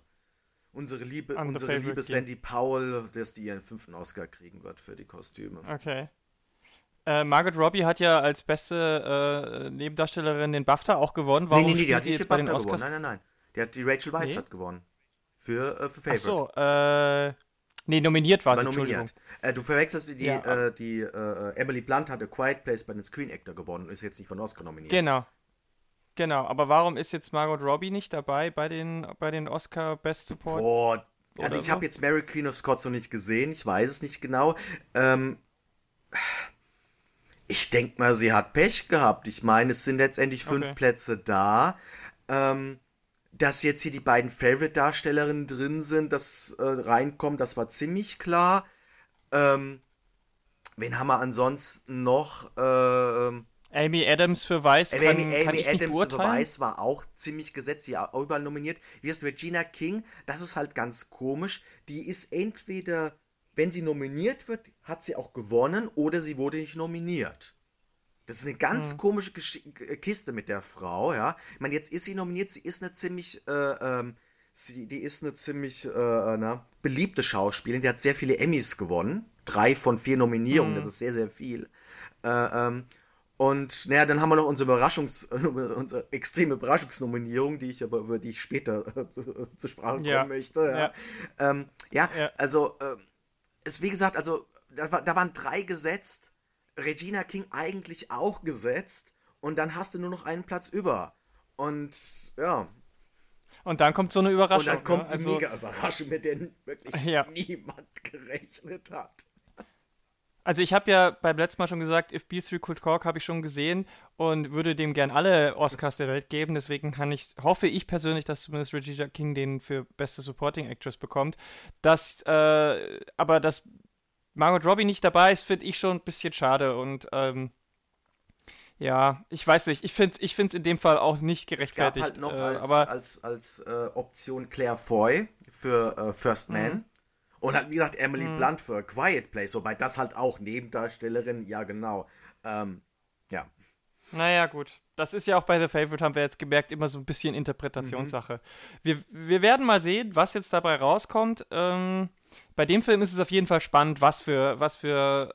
unsere liebe, unsere liebe Sandy Powell, dass die ihren fünften Oscar kriegen wird für die Kostüme. Okay. Äh, Margaret Robbie hat ja als beste äh, Nebendarstellerin den BAFTA auch gewonnen. Warum nee, nee, nee, die hat nicht bei den Oscars? Gewonnen. Nein, nein, nein. Die hat die Rachel Weisz nee? hat gewonnen. Für, äh, für Favorite. Ach so, äh, nee, nominiert war, sie, nominiert. Äh, du verwechselst die, ja. äh, die äh, Emily Blunt hatte Quiet Place bei den Screen Actor gewonnen und ist jetzt nicht von Oscar nominiert. Genau. Genau, aber warum ist jetzt Margot Robbie nicht dabei bei den, bei den Oscar Best Support? Boah, also ich so? habe jetzt Mary Queen of Scots noch nicht gesehen, ich weiß es nicht genau. Ähm, ich denke mal, sie hat Pech gehabt. Ich meine, es sind letztendlich fünf okay. Plätze da. Ähm, dass jetzt hier die beiden Favorite-Darstellerinnen drin sind, das äh, reinkommt, das war ziemlich klar. Ähm, wen haben wir ansonsten noch? Ähm, Amy Adams für Weiß kann, Amy, kann Amy Adams für Weiß war auch ziemlich gesetzt, ja überall nominiert. Wie ist Regina King? Das ist halt ganz komisch. Die ist entweder, wenn sie nominiert wird, hat sie auch gewonnen oder sie wurde nicht nominiert. Das ist eine ganz hm. komische Gesch Kiste mit der Frau, ja. Ich meine, jetzt ist sie nominiert, sie ist eine ziemlich, äh, ähm, sie, die ist eine ziemlich, äh, na, beliebte Schauspielerin, die hat sehr viele Emmys gewonnen. Drei von vier Nominierungen, hm. das ist sehr, sehr viel. Äh, ähm, und naja, dann haben wir noch unsere Überraschungs-, unsere extreme Überraschungsnominierung, die ich aber über die ich später äh, zu, zur Sprache kommen ja. möchte. Ja, ja. Ähm, ja, ja. also äh, ist wie gesagt, also da, da, waren drei gesetzt, Regina King eigentlich auch gesetzt und dann hast du nur noch einen Platz über. Und ja. Und dann kommt so eine Überraschung. Und dann kommt ne? die also, mega Überraschung, mit der wirklich niemand gerechnet hat. Also ich habe ja beim letzten Mal schon gesagt, If B3 Could Talk habe ich schon gesehen und würde dem gern alle Oscars der Welt geben. Deswegen kann ich, hoffe ich persönlich, dass zumindest Regina King den für beste Supporting Actress bekommt. Das, äh, aber dass Margot Robbie nicht dabei ist, finde ich schon ein bisschen schade und ähm, ja, ich weiß nicht. Ich finde es in dem Fall auch nicht gerechtfertigt. Es gab halt noch äh, als, aber, als, als äh, Option Claire Foy für äh, First Man. Mhm. Und hat, wie gesagt, Emily hm. Blunt für A Quiet Place, wobei das halt auch Nebendarstellerin, ja genau. Ähm, ja. Naja, gut. Das ist ja auch bei The Favorite, haben wir jetzt gemerkt, immer so ein bisschen Interpretationssache. Mhm. Wir, wir werden mal sehen, was jetzt dabei rauskommt. Ähm, bei dem Film ist es auf jeden Fall spannend, was für, was für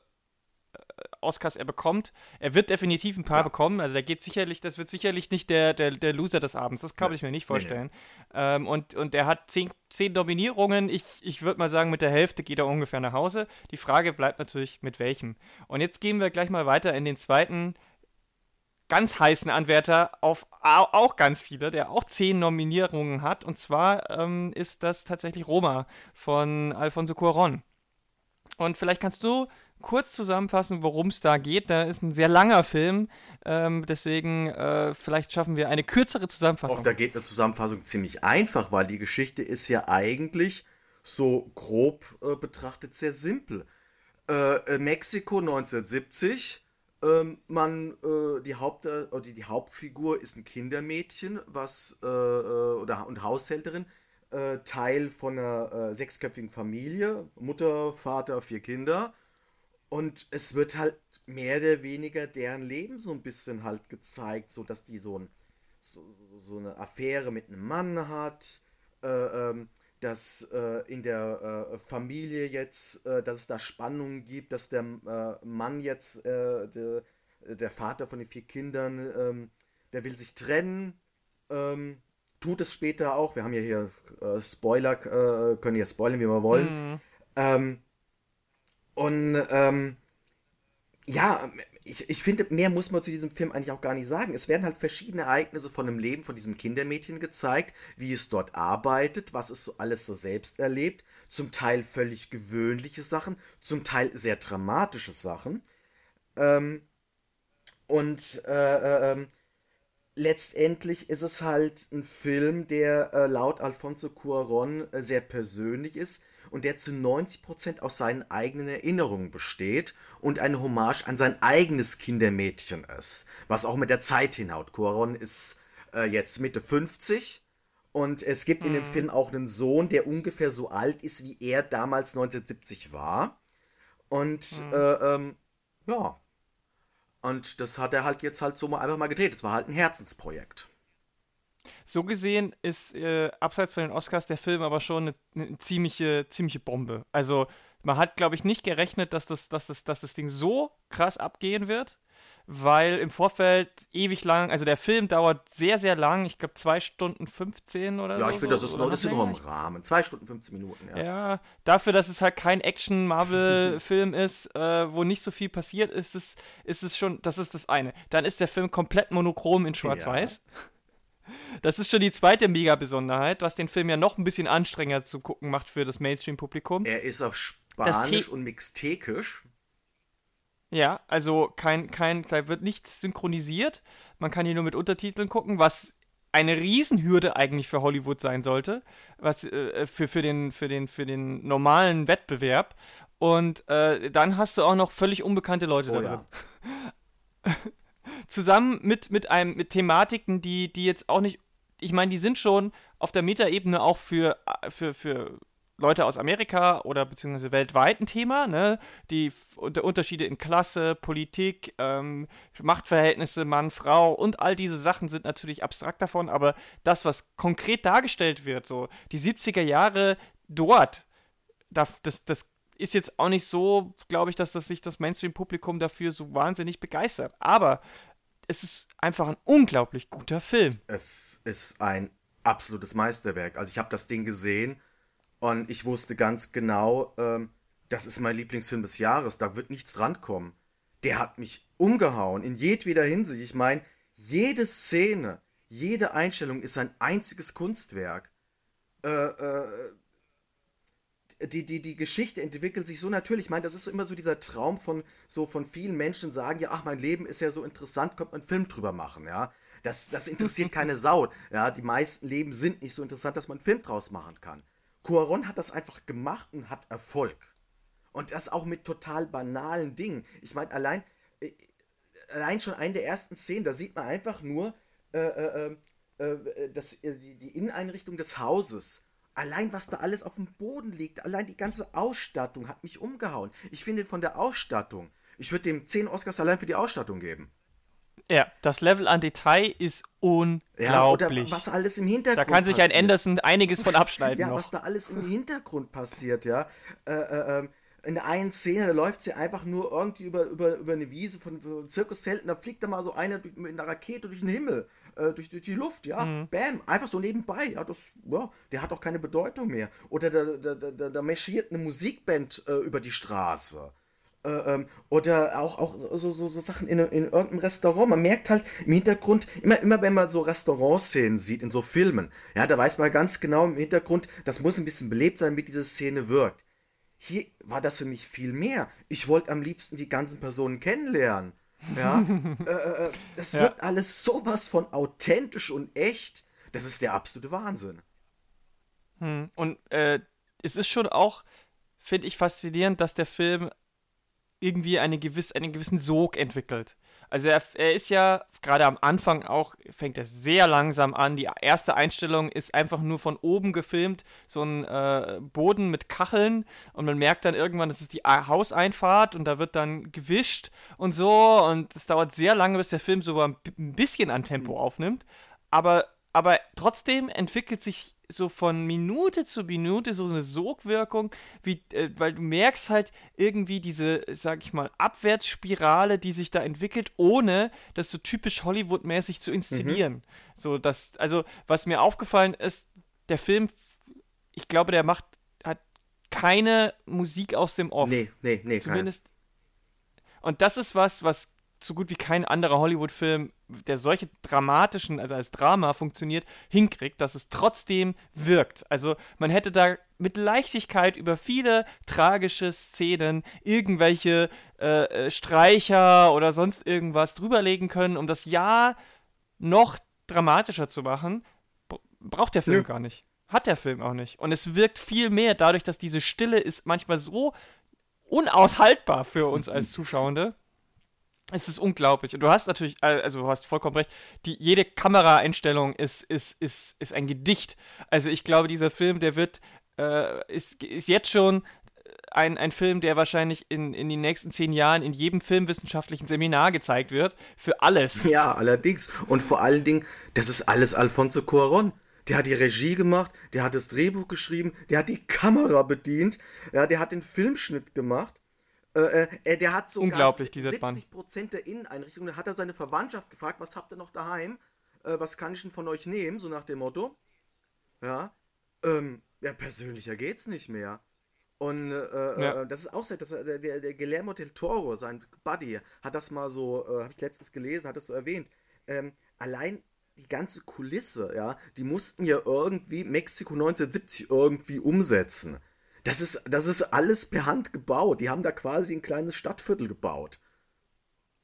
Oscars er bekommt. Er wird definitiv ein paar ja. bekommen. Also der geht sicherlich, das wird sicherlich nicht der, der, der Loser des Abends. Das kann ja. ich mir nicht vorstellen. Nee, nee. Ähm, und, und er hat zehn, zehn Nominierungen. Ich, ich würde mal sagen, mit der Hälfte geht er ungefähr nach Hause. Die Frage bleibt natürlich, mit welchem. Und jetzt gehen wir gleich mal weiter in den zweiten ganz heißen Anwärter auf auch ganz viele, der auch zehn Nominierungen hat. Und zwar ähm, ist das tatsächlich Roma von Alfonso Cuaron. Und vielleicht kannst du kurz zusammenfassen, worum es da geht. Da ist ein sehr langer Film, ähm, deswegen äh, vielleicht schaffen wir eine kürzere Zusammenfassung. Auch da geht eine Zusammenfassung ziemlich einfach, weil die Geschichte ist ja eigentlich so grob äh, betrachtet sehr simpel. Äh, äh Mexiko 1970. Ähm, man, äh, die, Haupt, äh, oder die Hauptfigur ist ein Kindermädchen, was, oder, und Haushälterin, Teil von einer sechsköpfigen Familie, Mutter, Vater, vier Kinder und es wird halt mehr oder weniger deren Leben so ein bisschen halt gezeigt, so dass die so, ein, so, so eine Affäre mit einem Mann hat, äh, ähm, dass äh, in der äh, Familie jetzt, äh, dass es da Spannungen gibt, dass der äh, Mann jetzt, äh, de, der Vater von den vier Kindern, ähm, der will sich trennen, ähm, tut es später auch. Wir haben ja hier Spoiler, können ja spoilern, wie wir wollen. Mhm. Und ähm, ja, ich, ich finde, mehr muss man zu diesem Film eigentlich auch gar nicht sagen. Es werden halt verschiedene Ereignisse von dem Leben von diesem Kindermädchen gezeigt, wie es dort arbeitet, was es so alles so selbst erlebt. Zum Teil völlig gewöhnliche Sachen, zum Teil sehr dramatische Sachen. Ähm, und äh, äh, ähm, letztendlich ist es halt ein Film, der äh, laut Alfonso Cuaron äh, sehr persönlich ist und der zu 90% aus seinen eigenen Erinnerungen besteht und eine Hommage an sein eigenes Kindermädchen ist, was auch mit der Zeit hinhaut. Cuaron ist äh, jetzt Mitte 50 und es gibt mhm. in dem mhm. Film auch einen Sohn, der ungefähr so alt ist, wie er damals 1970 war. Und mhm. äh, ähm, ja, und das hat er halt jetzt halt so mal einfach mal gedreht. Das war halt ein Herzensprojekt. So gesehen ist äh, abseits von den Oscars der Film aber schon eine, eine ziemliche, ziemliche Bombe. Also man hat, glaube ich, nicht gerechnet, dass das, dass, das, dass das Ding so krass abgehen wird weil im Vorfeld ewig lang, also der Film dauert sehr, sehr lang, ich glaube zwei Stunden 15 oder ja, so. Ja, ich finde, das ist noch, das ist noch im Rahmen. Zwei Stunden 15 Minuten, ja. Ja, dafür, dass es halt kein Action-Marvel-Film ist, äh, wo nicht so viel passiert, ist es, ist es schon, das ist das eine. Dann ist der Film komplett monochrom in Schwarz-Weiß. Ja. Das ist schon die zweite Mega-Besonderheit, was den Film ja noch ein bisschen anstrengender zu gucken macht für das Mainstream-Publikum. Er ist auf Spanisch und Mixtekisch. Ja, also kein, kein, da wird nichts synchronisiert. Man kann hier nur mit Untertiteln gucken, was eine Riesenhürde eigentlich für Hollywood sein sollte, was äh, für, für, den, für, den, für den normalen Wettbewerb. Und äh, dann hast du auch noch völlig unbekannte Leute oh, da drin. Ja. Zusammen mit, mit, einem, mit Thematiken, die, die jetzt auch nicht, ich meine, die sind schon auf der Metaebene auch für, für, für Leute aus Amerika oder beziehungsweise weltweit ein Thema, ne? Die Unterschiede in Klasse, Politik, ähm, Machtverhältnisse, Mann, Frau und all diese Sachen sind natürlich abstrakt davon, aber das, was konkret dargestellt wird, so die 70er Jahre dort, das, das, ist jetzt auch nicht so, glaube ich, dass das sich das Mainstream-Publikum dafür so wahnsinnig begeistert. Aber es ist einfach ein unglaublich guter Film. Es ist ein absolutes Meisterwerk. Also ich habe das Ding gesehen und ich wusste ganz genau, ähm, das ist mein Lieblingsfilm des Jahres, da wird nichts rankommen. Der hat mich umgehauen, in jedweder Hinsicht. Ich meine, jede Szene, jede Einstellung ist ein einziges Kunstwerk. Äh, äh, die, die, die Geschichte entwickelt sich so natürlich. Ich meine, das ist immer so dieser Traum von, so von vielen Menschen sagen, ja, ach, mein Leben ist ja so interessant, könnte man einen Film drüber machen, ja. Das, das interessiert keine Sau. Ja, die meisten Leben sind nicht so interessant, dass man einen Film draus machen kann. Cuaron hat das einfach gemacht und hat Erfolg. Und das auch mit total banalen Dingen. Ich meine, allein, äh, allein schon eine der ersten Szenen, da sieht man einfach nur äh, äh, äh, äh das, äh, die, die Inneneinrichtung des Hauses. Allein was da alles auf dem Boden liegt, allein die ganze Ausstattung hat mich umgehauen. Ich finde von der Ausstattung, ich würde dem 10 Oscars allein für die Ausstattung geben. Ja, das Level an Detail ist unglaublich. Ja, oder was alles im Hintergrund Da kann sich passiert. ein Anderson einiges von abschneiden. ja, noch. was da alles im Hintergrund passiert, ja. Äh, äh, ähm, in der einen Szene, da läuft sie einfach nur irgendwie über, über, über eine Wiese von, von Zirkuszelten, da fliegt da mal so einer mit einer Rakete durch den Himmel, äh, durch, durch die Luft, ja. Mhm. Bam, einfach so nebenbei. Ja, das, ja, der hat auch keine Bedeutung mehr. Oder da, da, da, da marschiert eine Musikband äh, über die Straße. Äh, ähm, oder auch, auch so, so, so Sachen in, in irgendeinem Restaurant. Man merkt halt im Hintergrund, immer, immer wenn man so Restaurantszenen sieht in so Filmen, ja, da weiß man ganz genau im Hintergrund, das muss ein bisschen belebt sein, damit diese Szene wirkt. Hier war das für mich viel mehr. Ich wollte am liebsten die ganzen Personen kennenlernen. Ja, äh, äh, äh, das ja. wirkt alles sowas von authentisch und echt. Das ist der absolute Wahnsinn. Hm. Und äh, es ist schon auch, finde ich, faszinierend, dass der Film irgendwie eine gewiss, einen gewissen Sog entwickelt. Also er, er ist ja gerade am Anfang auch, fängt er sehr langsam an. Die erste Einstellung ist einfach nur von oben gefilmt, so ein äh, Boden mit Kacheln und man merkt dann irgendwann, das ist die Hauseinfahrt und da wird dann gewischt und so und es dauert sehr lange, bis der Film so ein bisschen an Tempo aufnimmt. Aber aber trotzdem entwickelt sich so von Minute zu Minute so eine Sogwirkung, wie, äh, weil du merkst halt irgendwie diese, sag ich mal, Abwärtsspirale, die sich da entwickelt, ohne das so typisch Hollywood-mäßig zu inszenieren. Mhm. So, das, also, was mir aufgefallen ist, der Film, ich glaube, der macht, hat keine Musik aus dem Off. Nee, nee, nee. Zumindest. Keine. Und das ist was, was so gut wie kein anderer Hollywood-Film, der solche dramatischen, also als Drama funktioniert, hinkriegt, dass es trotzdem wirkt. Also man hätte da mit Leichtigkeit über viele tragische Szenen irgendwelche äh, äh Streicher oder sonst irgendwas drüberlegen können, um das Jahr noch dramatischer zu machen. Braucht der Film ja. gar nicht. Hat der Film auch nicht. Und es wirkt viel mehr dadurch, dass diese Stille ist manchmal so unaushaltbar für uns als Zuschauende es ist unglaublich. Und du hast natürlich, äh, also du hast vollkommen recht, die, jede Kameraeinstellung ist, ist, ist, ist ein Gedicht. Also ich glaube, dieser Film, der wird, äh, ist, ist jetzt schon ein, ein Film, der wahrscheinlich in, in den nächsten zehn Jahren in jedem filmwissenschaftlichen Seminar gezeigt wird. Für alles. Ja, allerdings. Und vor allen Dingen, das ist alles Alfonso Cuaron. Der hat die Regie gemacht, der hat das Drehbuch geschrieben, der hat die Kamera bedient, ja, der hat den Filmschnitt gemacht. Äh, äh, der hat sogar Unglaublich, 70 Prozent der Inneneinrichtungen. Da hat er seine Verwandtschaft gefragt, was habt ihr noch daheim? Äh, was kann ich denn von euch nehmen? So nach dem Motto. Ja. Ähm, ja, persönlicher geht's nicht mehr. Und äh, ja. Äh, das ist auch so, dass der, der, der Guillermo del Toro, sein Buddy, hat das mal so, äh, habe ich letztens gelesen, hat das so erwähnt. Ähm, allein die ganze Kulisse, ja, die mussten ja irgendwie Mexiko 1970 irgendwie umsetzen. Das ist, das ist alles per Hand gebaut. Die haben da quasi ein kleines Stadtviertel gebaut.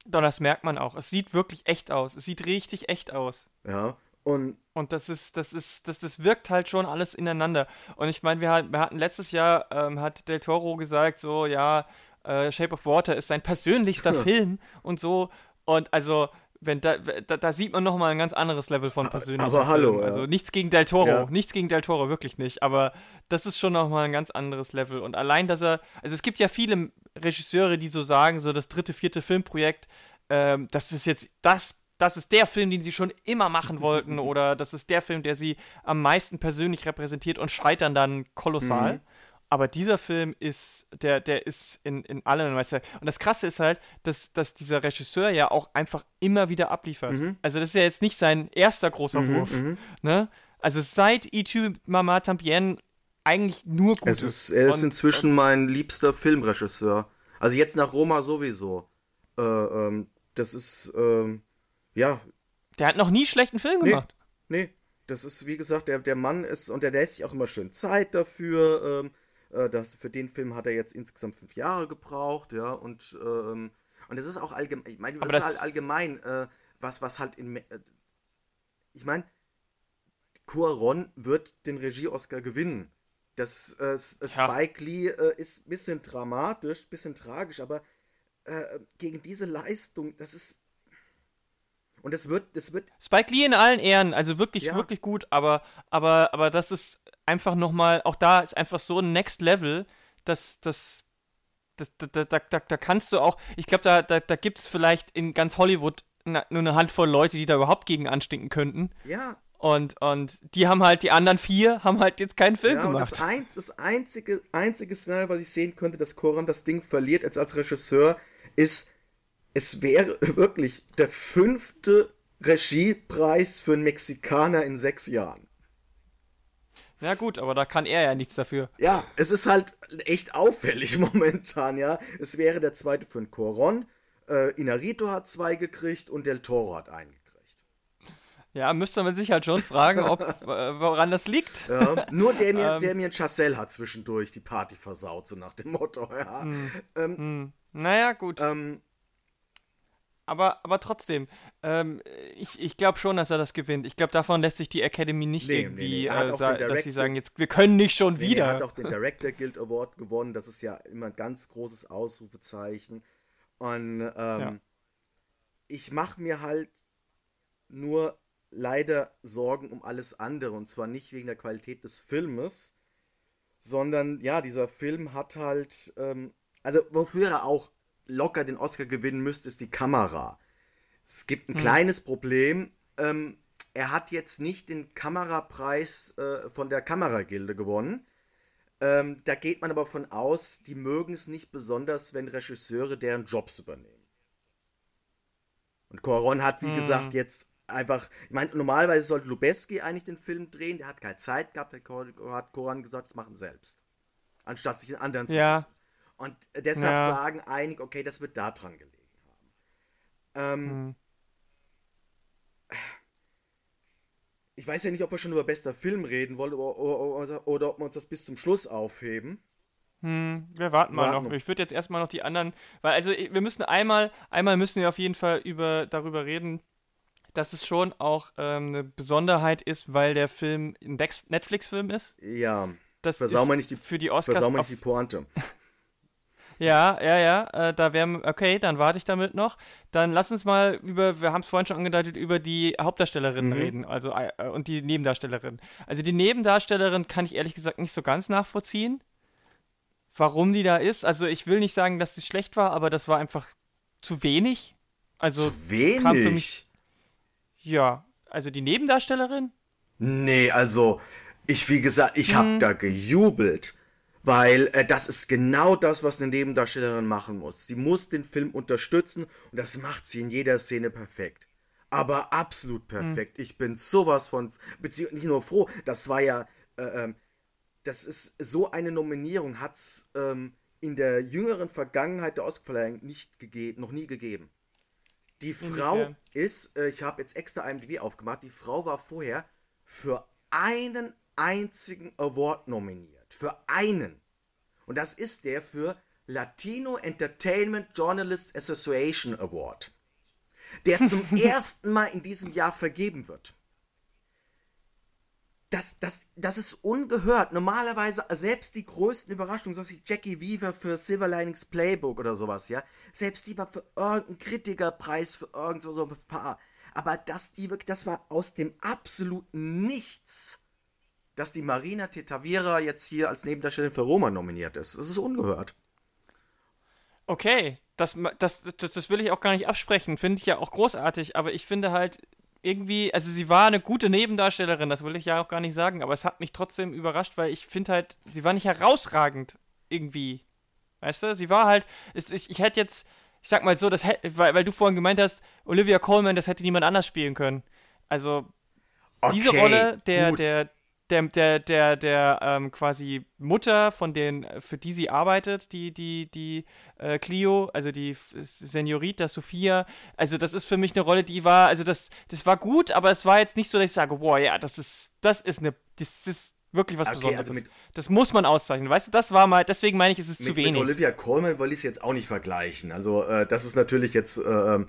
Doch, das merkt man auch. Es sieht wirklich echt aus. Es sieht richtig echt aus. Ja. Und, und das ist, das ist, das, das wirkt halt schon alles ineinander. Und ich meine, wir, wir, hatten letztes Jahr, ähm, hat Del Toro gesagt, so, ja, äh, Shape of Water ist sein persönlichster Film und so. Und also, wenn da, da, da, sieht man nochmal ein ganz anderes Level von Persönlichkeit. Aber hallo. Ja. Also nichts gegen Del Toro, ja. nichts gegen Del Toro, wirklich nicht. Aber das ist schon nochmal ein ganz anderes Level. Und allein, dass er, also es gibt ja viele Regisseure, die so sagen, so das dritte, vierte Filmprojekt, ähm, das ist jetzt das, das ist der Film, den sie schon immer machen wollten oder das ist der Film, der sie am meisten persönlich repräsentiert und scheitern dann kolossal. Mhm. Aber dieser Film ist, der, der ist in, in allen, weißt du. Und das Krasse ist halt, dass, dass dieser Regisseur ja auch einfach immer wieder abliefert. Mhm. Also das ist ja jetzt nicht sein erster großer mhm, Wurf. Mhm. Ne? Also seit E.T. Mama Tambien eigentlich nur gut. Es ist, er ist und, inzwischen und, mein liebster Filmregisseur. Also jetzt nach Roma sowieso. Äh, ähm, das ist, ähm, ja. Der hat noch nie schlechten Film gemacht. Nee, das ist, wie gesagt, der, der Mann ist, und der lässt sich auch immer schön Zeit dafür. Ähm, äh, das, für den Film hat er jetzt insgesamt fünf Jahre gebraucht, ja, und, ähm, und das ist auch allgemein, ich meine, das, das, ist halt allgemein, äh, was, was halt in, äh, ich meine, Cuaron wird den Regie-Oscar gewinnen. Das äh, Spike ja. Lee äh, ist ein bisschen dramatisch, ein bisschen tragisch, aber äh, gegen diese Leistung, das ist. Und es wird, es wird. Spike Lee in allen Ehren, also wirklich, ja. wirklich gut, aber, aber, aber das ist einfach nochmal, auch da ist einfach so ein Next Level, dass das. Da, da, da, da, da kannst du auch, ich glaube, da, da, da gibt es vielleicht in ganz Hollywood nur eine Handvoll Leute, die da überhaupt gegen anstinken könnten. Ja. Und, und die haben halt, die anderen vier haben halt jetzt keinen Film ja, gemacht. Das, ein, das einzige, einzige Szenario, was ich sehen könnte, dass Koran das Ding verliert als, als Regisseur, ist, es wäre wirklich der fünfte Regiepreis für einen Mexikaner in sechs Jahren. Ja gut, aber da kann er ja nichts dafür. Ja, es ist halt echt auffällig momentan, ja. Es wäre der zweite für einen Coron. Äh, Inarito hat zwei gekriegt und Del Toro hat einen gekriegt. Ja, müsste man sich halt schon fragen, ob, äh, woran das liegt. Ja, nur Damien, ähm, Damien Chazelle hat zwischendurch die Party versaut, so nach dem Motto, ja. Hm, ähm, hm. Naja, gut. Ähm, aber, aber trotzdem, ähm, ich, ich glaube schon, dass er das gewinnt. Ich glaube, davon lässt sich die Academy nicht nee, irgendwie, nee, nee. Äh, dass sie sagen, jetzt, wir können nicht schon wieder. Er hat auch den Director Guild Award gewonnen. Das ist ja immer ein ganz großes Ausrufezeichen. Und ähm, ja. ich mache mir halt nur leider Sorgen um alles andere. Und zwar nicht wegen der Qualität des Filmes, sondern ja, dieser Film hat halt, ähm, also wofür er auch locker den Oscar gewinnen müsste, ist die Kamera. Es gibt ein hm. kleines Problem. Ähm, er hat jetzt nicht den Kamerapreis äh, von der Kameragilde gewonnen. Ähm, da geht man aber von aus, die mögen es nicht besonders, wenn Regisseure deren Jobs übernehmen. Und Coron hat, wie hm. gesagt, jetzt einfach, ich meine, normalerweise sollte Lubeski eigentlich den Film drehen, der hat keine Zeit gehabt, der hat Coron gesagt, das machen selbst. Anstatt sich in anderen zu ja. Und deshalb ja. sagen einige, okay, das wird da dran gelegen haben. Ähm, hm. Ich weiß ja nicht, ob wir schon über bester Film reden wollen oder, oder, oder ob wir uns das bis zum Schluss aufheben. Hm, wir warten mal warten. noch. Ich würde jetzt erstmal noch die anderen, weil also wir müssen einmal, einmal müssen wir auf jeden Fall über, darüber reden, dass es schon auch ähm, eine Besonderheit ist, weil der Film ein Netflix-Film ist. Ja. Das versau ist nicht die, für die Oscars. Versau mal nicht die Pointe. Ja, ja, ja, äh, da wären, okay, dann warte ich damit noch. Dann lass uns mal über, wir haben es vorhin schon angedeutet, über die Hauptdarstellerinnen mhm. reden, also äh, und die Nebendarstellerin. Also die Nebendarstellerin kann ich ehrlich gesagt nicht so ganz nachvollziehen warum die da ist. Also ich will nicht sagen, dass die schlecht war, aber das war einfach zu wenig. Also zu wenig? Mich, ja, also die Nebendarstellerin? Nee, also ich, wie gesagt, ich hm. habe da gejubelt, weil äh, das ist genau das, was eine Nebendarstellerin machen muss. Sie muss den Film unterstützen und das macht sie in jeder Szene perfekt. Aber absolut perfekt. Hm. Ich bin sowas von, beziehungsweise nicht nur froh, das war ja, äh, ähm, das ist so eine Nominierung hat es ähm, in der jüngeren Vergangenheit der Oscarverleihung nicht gegeben, noch nie gegeben. Die Frau Inwiefern? ist, äh, ich habe jetzt extra IMDb aufgemacht, die Frau war vorher für einen einzigen Award nominiert. Für einen. Und das ist der für Latino Entertainment Journalists Association Award. Der zum ersten Mal in diesem Jahr vergeben wird das, das, das ist ungehört. Normalerweise, selbst die größten Überraschungen, so wie Jackie Weaver für Silver Linings Playbook oder sowas, ja, selbst die war für irgendeinen Kritikerpreis, für irgend so, ein paar. Aber das, die wirklich, das war aus dem absoluten Nichts, dass die Marina Tetavira jetzt hier als Nebendarstellerin für Roma nominiert ist. Das ist ungehört. Okay, das, das, das, das will ich auch gar nicht absprechen. Finde ich ja auch großartig, aber ich finde halt, irgendwie, also sie war eine gute Nebendarstellerin, das will ich ja auch gar nicht sagen, aber es hat mich trotzdem überrascht, weil ich finde halt, sie war nicht herausragend irgendwie. Weißt du, sie war halt, ich, ich hätte jetzt, ich sag mal so, das hätte, weil, weil du vorhin gemeint hast, Olivia Coleman, das hätte niemand anders spielen können. Also, okay, diese Rolle der, gut. der, der, der, der, der ähm, quasi Mutter von den, für die sie arbeitet, die, die, die äh, Clio, also die Senorita Sophia. Also das ist für mich eine Rolle, die war, also das, das war gut, aber es war jetzt nicht so, dass ich sage, boah, ja, das ist, das ist eine, das ist wirklich was okay, Besonderes. Also mit, das muss man auszeichnen. Weißt du, das war mal, deswegen meine ich, es ist mit, zu wenig. Mit Olivia Colman will ich es jetzt auch nicht vergleichen. Also äh, das ist natürlich jetzt, äh, ähm,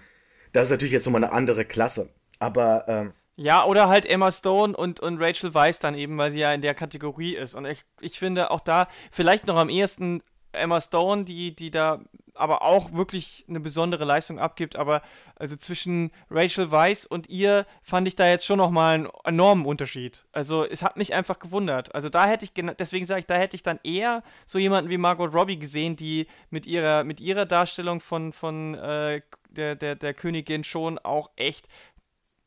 das ist natürlich jetzt nochmal eine andere Klasse. Aber ähm, ja, oder halt Emma Stone und, und Rachel Weisz dann eben, weil sie ja in der Kategorie ist. Und ich, ich finde auch da vielleicht noch am ehesten Emma Stone, die, die da aber auch wirklich eine besondere Leistung abgibt. Aber also zwischen Rachel Weisz und ihr fand ich da jetzt schon nochmal einen enormen Unterschied. Also es hat mich einfach gewundert. Also da hätte ich, deswegen sage ich, da hätte ich dann eher so jemanden wie Margot Robbie gesehen, die mit ihrer, mit ihrer Darstellung von, von äh, der, der, der Königin schon auch echt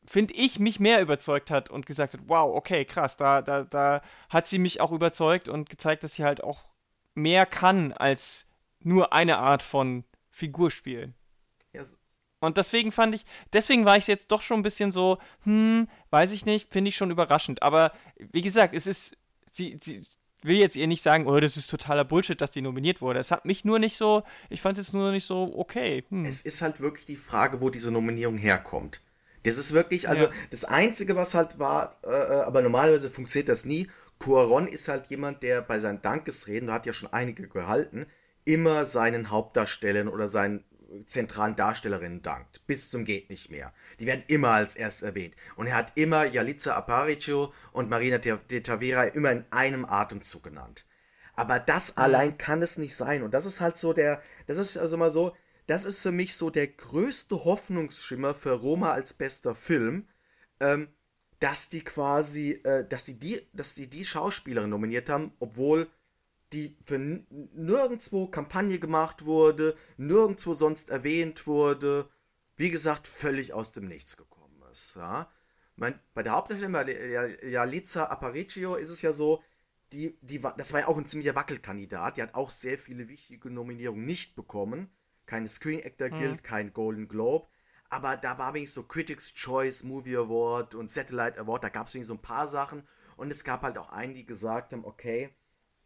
finde ich, mich mehr überzeugt hat und gesagt hat, wow, okay, krass, da, da, da hat sie mich auch überzeugt und gezeigt, dass sie halt auch mehr kann als nur eine Art von Figur spielen. Yes. Und deswegen fand ich, deswegen war ich jetzt doch schon ein bisschen so, hm, weiß ich nicht, finde ich schon überraschend. Aber wie gesagt, es ist, sie, sie will jetzt ihr nicht sagen, oh, das ist totaler Bullshit, dass die nominiert wurde. Es hat mich nur nicht so, ich fand es nur nicht so okay. Hm. Es ist halt wirklich die Frage, wo diese Nominierung herkommt. Das ist wirklich, also ja. das Einzige, was halt war, äh, äh, aber normalerweise funktioniert das nie. Cuaron ist halt jemand, der bei seinen Dankesreden, da hat ja schon einige gehalten, immer seinen Hauptdarstellern oder seinen zentralen Darstellerinnen dankt. Bis zum geht nicht mehr. Die werden immer als erst erwähnt. Und er hat immer Yalitza Aparicio und Marina de Tavera immer in einem Atemzug genannt. Aber das mhm. allein kann es nicht sein. Und das ist halt so der, das ist also mal so, das ist für mich so der größte Hoffnungsschimmer für Roma als bester Film, ähm, dass die quasi, äh, dass die, die, dass die die Schauspielerin nominiert haben, obwohl die für nirgendwo Kampagne gemacht wurde, nirgendwo sonst erwähnt wurde, wie gesagt, völlig aus dem Nichts gekommen ist. Ja? mein, bei der Hauptdarstellerin, bei Jalitza Aparicio, ist es ja so, die, die das war ja auch ein ziemlicher Wackelkandidat. Die hat auch sehr viele wichtige Nominierungen nicht bekommen. Keine Screen Actor mhm. Guild, kein Golden Globe. Aber da war wenigstens so Critics Choice Movie Award und Satellite Award. Da gab es wenigstens so ein paar Sachen. Und es gab halt auch einen, die gesagt haben: Okay,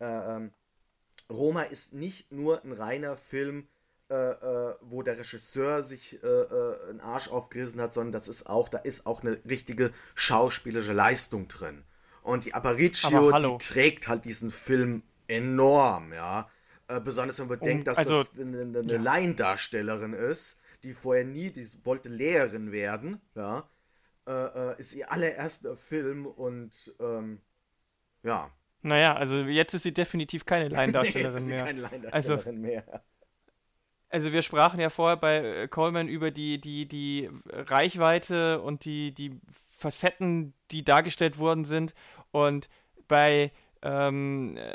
äh, ähm, Roma ist nicht nur ein reiner Film, äh, äh, wo der Regisseur sich äh, äh, einen Arsch aufgerissen hat, sondern das ist auch, da ist auch eine richtige schauspielerische Leistung drin. Und die Aparicio, die trägt halt diesen Film enorm, ja. Äh, besonders wenn man bedenkt, dass also, das eine, eine ja. Laiendarstellerin ist, die vorher nie, die wollte Lehrerin werden, ja. Äh, ist ihr allererster Film und ähm, ja. Naja, also jetzt ist sie definitiv keine Laiendarstellerin nee, jetzt ist sie mehr. Keine Laiendarstellerin also, mehr. Also wir sprachen ja vorher bei äh, Coleman über die, die, die Reichweite und die, die Facetten, die dargestellt worden sind. Und bei, ähm, äh,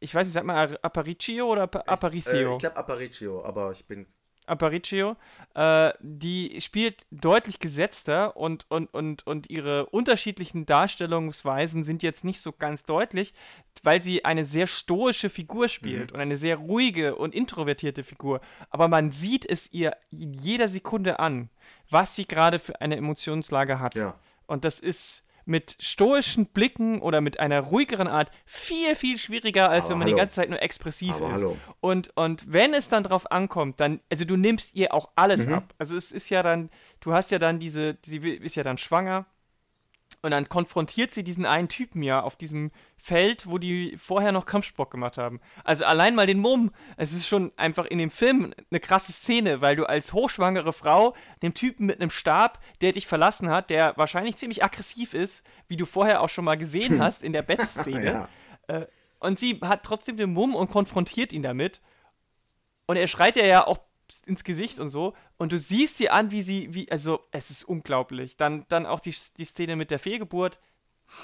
ich weiß nicht, sag mal Aparicio oder Aparicio? Ich, äh, ich glaube Aparicio, aber ich bin Aparicio, äh, die spielt deutlich gesetzter und, und, und, und ihre unterschiedlichen Darstellungsweisen sind jetzt nicht so ganz deutlich, weil sie eine sehr stoische Figur spielt mhm. und eine sehr ruhige und introvertierte Figur. Aber man sieht es ihr in jeder Sekunde an, was sie gerade für eine Emotionslage hat. Ja. Und das ist mit stoischen Blicken oder mit einer ruhigeren Art viel, viel schwieriger, als Aber wenn man hallo. die ganze Zeit nur expressiv Aber ist. Hallo. Und, und wenn es dann drauf ankommt, dann, also du nimmst ihr auch alles mhm. ab. Also es ist ja dann, du hast ja dann diese, sie ist ja dann schwanger und dann konfrontiert sie diesen einen Typen ja auf diesem Feld, wo die vorher noch Kampfsport gemacht haben. Also allein mal den Mumm. Es ist schon einfach in dem Film eine krasse Szene, weil du als hochschwangere Frau dem Typen mit einem Stab, der dich verlassen hat, der wahrscheinlich ziemlich aggressiv ist, wie du vorher auch schon mal gesehen hm. hast in der Bettszene. ja. äh, und sie hat trotzdem den Mumm und konfrontiert ihn damit. Und er schreit ja ja auch ins Gesicht und so. Und du siehst sie an, wie sie, wie, also es ist unglaublich. Dann, dann auch die, die Szene mit der Fehlgeburt.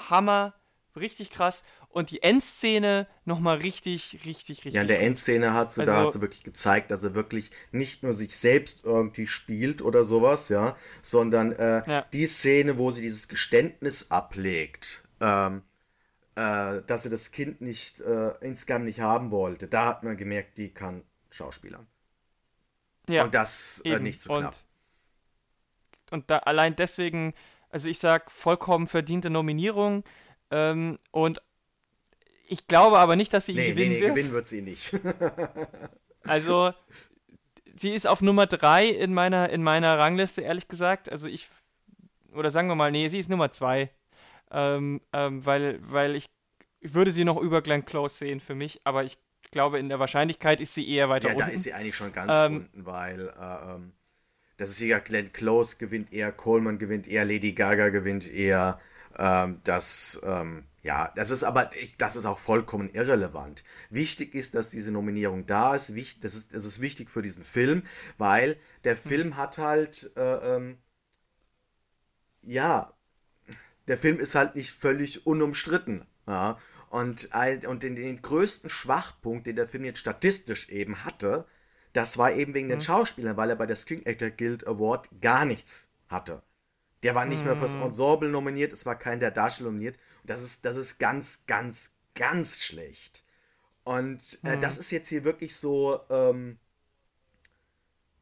Hammer, richtig krass. Und die Endszene nochmal richtig, richtig, richtig. Ja, in der Endszene hat sie, also, da hat sie wirklich gezeigt, dass er wirklich nicht nur sich selbst irgendwie spielt oder sowas, ja, sondern äh, ja. die Szene, wo sie dieses Geständnis ablegt. Ähm, äh, dass sie das Kind nicht äh, insgesamt nicht haben wollte. Da hat man gemerkt, die kann Schauspielern. Ja, und das äh, nicht zu so knapp. Und, und da allein deswegen, also ich sag, vollkommen verdiente Nominierung. Ähm, und ich glaube aber nicht, dass sie ihn nee, gewinnen nee, nee, wird. gewinnen wird sie nicht. also, sie ist auf Nummer 3 in meiner, in meiner Rangliste, ehrlich gesagt. Also ich, oder sagen wir mal, nee, sie ist Nummer 2. Ähm, ähm, weil, weil ich, ich würde sie noch über Glenn Close sehen für mich, aber ich glaube, in der Wahrscheinlichkeit ist sie eher weiter ja, unten. Ja, da ist sie eigentlich schon ganz ähm, unten, weil äh, ähm, das ist ja Glenn Close gewinnt eher, Coleman gewinnt eher, Lady Gaga gewinnt eher. Ähm, das, ähm, ja, das ist aber, ich, das ist auch vollkommen irrelevant. Wichtig ist, dass diese Nominierung da ist. Wichtig, das, ist das ist wichtig für diesen Film, weil der hm. Film hat halt, äh, ähm, ja, der Film ist halt nicht völlig unumstritten. Ja? Und, und den, den größten Schwachpunkt, den der Film jetzt statistisch eben hatte, das war eben wegen mhm. den Schauspielern, weil er bei der Screen Actor Guild Award gar nichts hatte. Der war nicht mhm. mehr fürs mhm. Ensemble nominiert, es war kein der Darsteller nominiert. Und das ist, das ist ganz, ganz, ganz schlecht. Und äh, mhm. das ist jetzt hier wirklich so, ähm,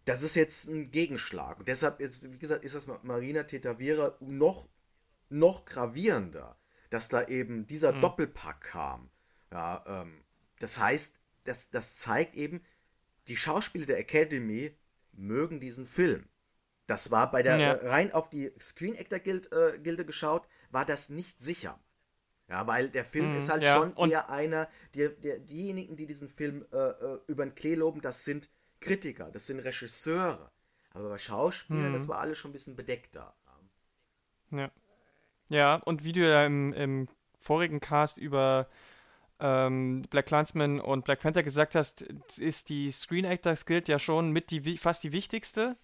das ist jetzt ein Gegenschlag. Und deshalb ist, wie gesagt, ist das mit Marina Tetavera noch, noch gravierender dass da eben dieser mhm. Doppelpack kam. Ja, ähm, das heißt, das, das zeigt eben, die Schauspieler der Academy mögen diesen Film. Das war bei der, ja. rein auf die Screen Actor Gilde, äh, Gilde geschaut, war das nicht sicher. Ja, weil der Film mhm, ist halt ja. schon eher einer, die, die, diejenigen, die diesen Film äh, äh, über den Klee loben, das sind Kritiker, das sind Regisseure. Aber bei Schauspielern, mhm. das war alles schon ein bisschen bedeckter. Ja. Ja, und wie du ja im, im vorigen Cast über ähm, Black Clansman und Black Panther gesagt hast, ist die Screen Actors Guild ja schon mit die fast die wichtigste.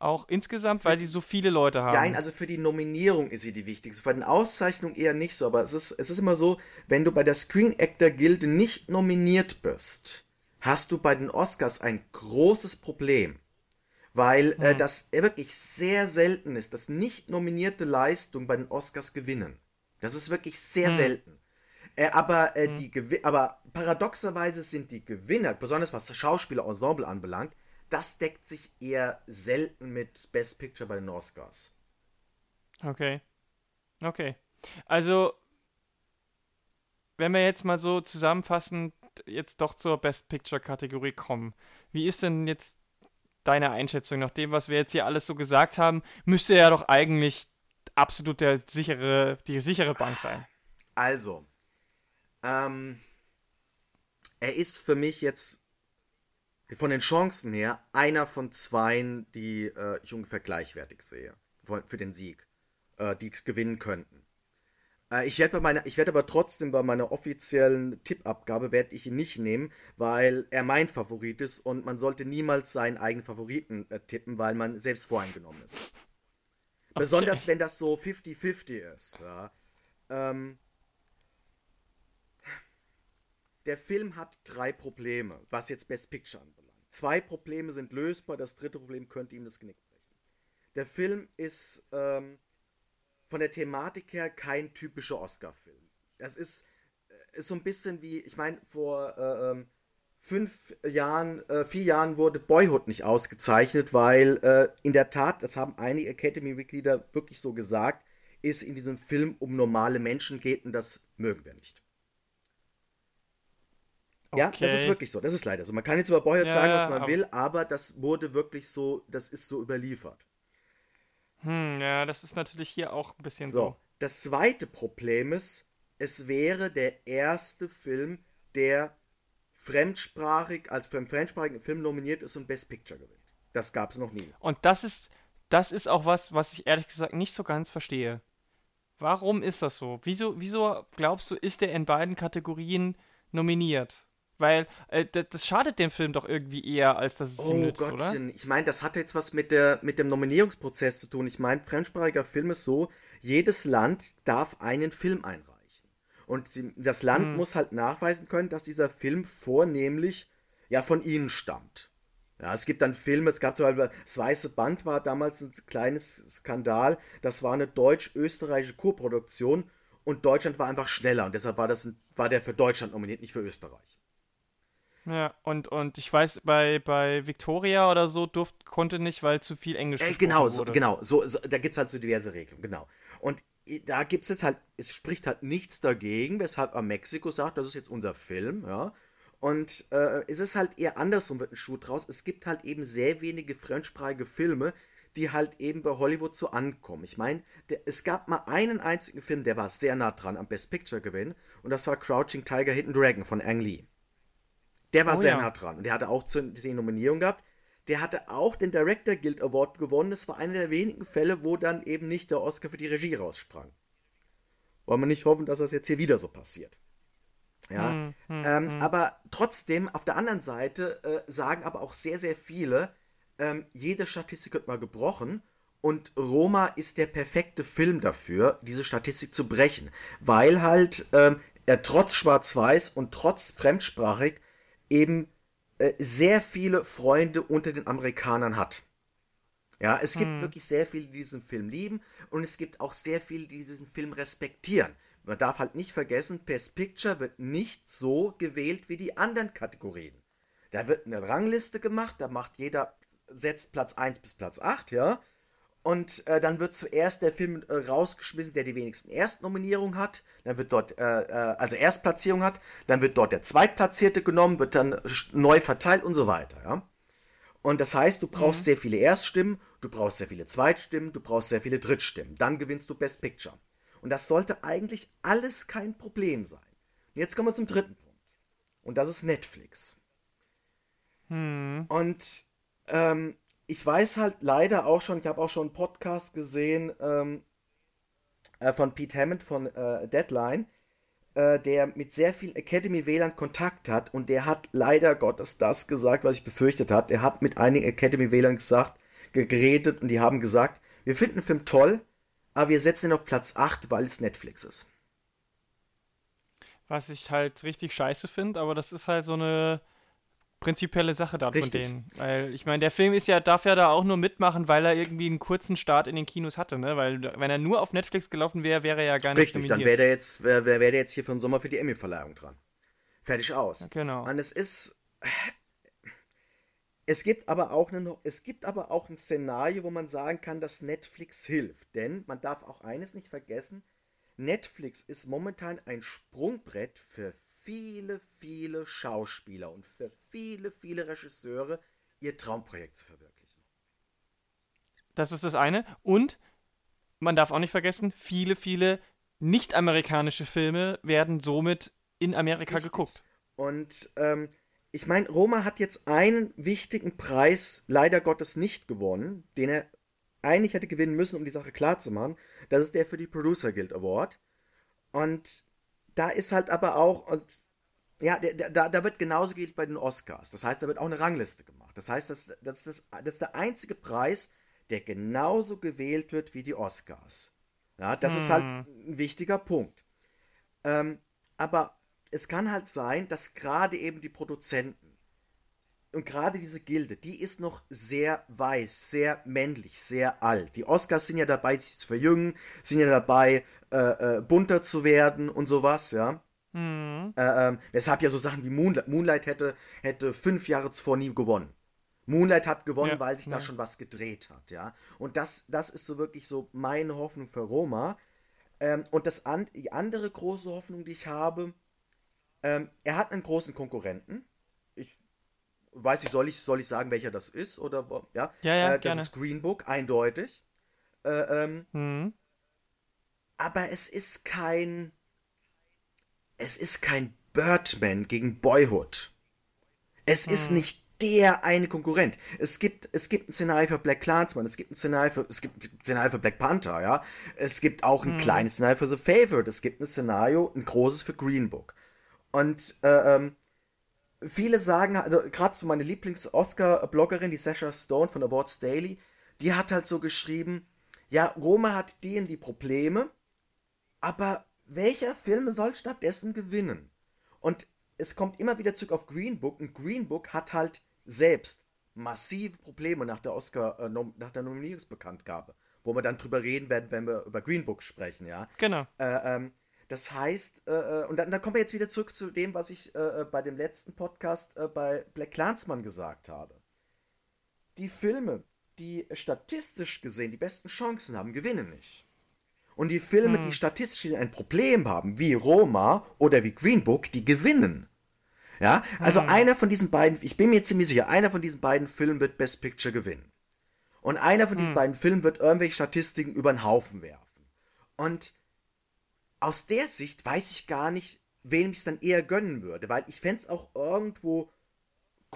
Auch insgesamt, weil sie so viele Leute haben. Nein, also für die Nominierung ist sie die wichtigste. Bei den Auszeichnungen eher nicht so. Aber es ist, es ist immer so, wenn du bei der Screen Actor Guild nicht nominiert bist, hast du bei den Oscars ein großes Problem. Weil äh, mhm. das wirklich sehr selten ist, dass nicht nominierte Leistungen bei den Oscars gewinnen. Das ist wirklich sehr mhm. selten. Äh, aber, äh, mhm. die aber paradoxerweise sind die Gewinner, besonders was das Schauspielerensemble anbelangt, das deckt sich eher selten mit Best Picture bei den Oscars. Okay. Okay. Also, wenn wir jetzt mal so zusammenfassend jetzt doch zur Best Picture-Kategorie kommen, wie ist denn jetzt deine Einschätzung nach dem, was wir jetzt hier alles so gesagt haben? Müsste ja doch eigentlich absolut der sichere, die sichere Bank sein. Also, ähm, er ist für mich jetzt von den Chancen her einer von zweien, die äh, ich ungefähr gleichwertig sehe für den Sieg, äh, die es gewinnen könnten. Äh, ich werde werd aber trotzdem bei meiner offiziellen Tippabgabe werde ich ihn nicht nehmen, weil er mein Favorit ist und man sollte niemals seinen eigenen Favoriten äh, tippen, weil man selbst voreingenommen ist. Okay. Besonders wenn das so 50-50 ist. Ja. Ähm, der Film hat drei Probleme, was jetzt Best Picture anbelangt. Zwei Probleme sind lösbar, das dritte Problem könnte ihm das Genick brechen. Der Film ist ähm, von der Thematik her kein typischer Oscar-Film. Das ist, äh, ist so ein bisschen wie, ich meine, vor äh, ähm, fünf Jahren, äh, vier Jahren wurde Boyhood nicht ausgezeichnet, weil äh, in der Tat, das haben einige Academy-Mitglieder wirklich so gesagt, es in diesem Film um normale Menschen geht und das mögen wir nicht. Ja, das ist wirklich so. Das ist leider so. Man kann jetzt über Boyhood ja, sagen, was man aber will, aber das wurde wirklich so, das ist so überliefert. Hm, ja, das ist natürlich hier auch ein bisschen so. so. Das zweite Problem ist, es wäre der erste Film, der fremdsprachig, als für einen fremdsprachigen Film nominiert ist und Best Picture gewinnt. Das gab es noch nie. Und das ist, das ist auch was, was ich ehrlich gesagt nicht so ganz verstehe. Warum ist das so? Wieso, wieso glaubst du, ist der in beiden Kategorien nominiert? Weil äh, das, schadet dem Film doch irgendwie eher, als dass es oh ihm nützt, Gottchen. oder? Ich meine, das hat jetzt was mit, der, mit dem Nominierungsprozess zu tun. Ich meine, fremdsprachiger Film ist so, jedes Land darf einen Film einreichen. Und sie, das Land hm. muss halt nachweisen können, dass dieser Film vornehmlich ja von ihnen stammt. Ja, es gibt dann Filme, es gab zum Beispiel, das Weiße Band war damals ein kleines Skandal. Das war eine deutsch-österreichische Koproduktion und Deutschland war einfach schneller und deshalb war, das, war der für Deutschland nominiert, nicht für Österreich. Ja, und, und ich weiß, bei, bei Victoria oder so durft, konnte nicht, weil zu viel Englisch äh, genau, so, genau, so, so, da gibt es halt so diverse Regeln, genau. Und da gibt es halt, es spricht halt nichts dagegen, weshalb Mexiko sagt, das ist jetzt unser Film, ja. Und äh, es ist halt eher andersrum wird ein Schuh draus. Es gibt halt eben sehr wenige fremdsprachige Filme, die halt eben bei Hollywood so ankommen. Ich meine, es gab mal einen einzigen Film, der war sehr nah dran am Best Picture Gewinn und das war Crouching Tiger, Hidden Dragon von Ang Lee. Der war oh, sehr ja. nah dran. Und der hatte auch die Nominierung gehabt. Der hatte auch den Director Guild Award gewonnen. Das war einer der wenigen Fälle, wo dann eben nicht der Oscar für die Regie raussprang. Wollen wir nicht hoffen, dass das jetzt hier wieder so passiert. Ja. Hm, hm, ähm, hm. Aber trotzdem, auf der anderen Seite äh, sagen aber auch sehr, sehr viele, ähm, jede Statistik wird mal gebrochen. Und Roma ist der perfekte Film dafür, diese Statistik zu brechen. Weil halt ähm, er trotz Schwarz-Weiß und trotz fremdsprachig eben äh, sehr viele Freunde unter den Amerikanern hat. Ja, es gibt hm. wirklich sehr viele, die diesen Film lieben und es gibt auch sehr viele, die diesen Film respektieren. Man darf halt nicht vergessen, Best Picture wird nicht so gewählt wie die anderen Kategorien. Da wird eine Rangliste gemacht, da macht jeder, setzt Platz 1 bis Platz 8, ja. Und äh, dann wird zuerst der Film äh, rausgeschmissen, der die wenigsten Erstnominierungen hat. Dann wird dort, äh, äh, also Erstplatzierung hat. Dann wird dort der Zweitplatzierte genommen, wird dann neu verteilt und so weiter. Ja? Und das heißt, du brauchst mhm. sehr viele Erststimmen, du brauchst sehr viele Zweitstimmen, du brauchst sehr viele Drittstimmen. Dann gewinnst du Best Picture. Und das sollte eigentlich alles kein Problem sein. Und jetzt kommen wir zum dritten Punkt. Und das ist Netflix. Mhm. Und ähm, ich weiß halt leider auch schon, ich habe auch schon einen Podcast gesehen ähm, äh, von Pete Hammond von äh, Deadline, äh, der mit sehr vielen Academy-Wählern Kontakt hat und der hat leider Gottes das gesagt, was ich befürchtet habe. Er hat mit einigen Academy-Wählern gesagt, geredet und die haben gesagt, wir finden den Film toll, aber wir setzen ihn auf Platz 8, weil es Netflix ist. Was ich halt richtig scheiße finde, aber das ist halt so eine prinzipielle Sache da von denen. Weil ich meine, der Film ist ja, darf ja da auch nur mitmachen, weil er irgendwie einen kurzen Start in den Kinos hatte, ne? Weil wenn er nur auf Netflix gelaufen wäre, wäre er ja gar nicht Richtig, dann wäre der jetzt, wäre wär der jetzt hier für den Sommer für die Emmy-Verleihung dran. Fertig aus. Genau. Und es ist. Es gibt aber auch eine, es gibt aber auch ein Szenario, wo man sagen kann, dass Netflix hilft. Denn man darf auch eines nicht vergessen: Netflix ist momentan ein Sprungbrett für viele, viele Schauspieler und für viele, viele Regisseure, ihr Traumprojekt zu verwirklichen. Das ist das eine. Und man darf auch nicht vergessen, viele, viele nicht-amerikanische Filme werden somit in Amerika Richtig. geguckt. Und ähm, ich meine, Roma hat jetzt einen wichtigen Preis leider Gottes nicht gewonnen, den er eigentlich hätte gewinnen müssen, um die Sache klar zu machen. Das ist der für die Producer Guild Award. Und da ist halt aber auch, und ja, da, da wird genauso geht bei den Oscars. Das heißt, da wird auch eine Rangliste gemacht. Das heißt, das, das, das, das ist der einzige Preis, der genauso gewählt wird wie die Oscars. Ja, das hm. ist halt hm. ein wichtiger Punkt. Ähm, aber es kann halt sein, dass gerade eben die Produzenten und gerade diese Gilde, die ist noch sehr weiß, sehr männlich, sehr alt. Die Oscars sind ja dabei, sich zu verjüngen, sind ja dabei, äh, äh, bunter zu werden und sowas, ja. Mhm. Äh, ähm, weshalb ja so Sachen wie Moonlight, Moonlight hätte, hätte fünf Jahre zuvor nie gewonnen. Moonlight hat gewonnen, ja, weil sich ja. da schon was gedreht hat, ja. Und das, das ist so wirklich so meine Hoffnung für Roma. Ähm, und das an, die andere große Hoffnung, die ich habe, ähm, er hat einen großen Konkurrenten. Ich weiß nicht, soll ich, soll ich sagen, welcher das ist? Oder ja, ja, ja äh, das gerne. ist Green Book, eindeutig. Äh, ähm, mhm aber es ist kein. Es ist kein Birdman gegen Boyhood. Es hm. ist nicht der eine Konkurrent. Es gibt, es gibt ein Szenario für Black Clansman, es gibt ein Szenario für, es gibt ein Szenario für Black Panther, ja. Es gibt auch ein hm. kleines Szenario für The Favorite, es gibt ein Szenario, ein großes für Green Book. Und äh, ähm, viele sagen, also gerade so meine Lieblings-Oscar-Bloggerin, die Sasha Stone von Awards Daily, die hat halt so geschrieben, ja, Roma hat die und die Probleme, aber welcher Film soll stattdessen gewinnen? Und es kommt immer wieder zurück auf Green Book und Green Book hat halt selbst massive Probleme nach der Oscar, äh, nach der Nominierungsbekanntgabe, wo wir dann drüber reden werden, wenn wir über Green Book sprechen, ja. Genau. Äh, ähm, das heißt, äh, äh und dann, dann, kommen wir jetzt wieder zurück zu dem, was ich äh, äh, bei dem letzten Podcast bei Black Clansman gesagt habe. Die Filme, die statistisch gesehen die besten Chancen haben, gewinnen nicht. Und die Filme, hm. die statistisch ein Problem haben, wie Roma oder wie Green Book, die gewinnen. Ja, also hm. einer von diesen beiden, ich bin mir ziemlich sicher, einer von diesen beiden Filmen wird Best Picture gewinnen. Und einer von diesen hm. beiden Filmen wird irgendwelche Statistiken über den Haufen werfen. Und aus der Sicht weiß ich gar nicht, wem ich es dann eher gönnen würde, weil ich fände es auch irgendwo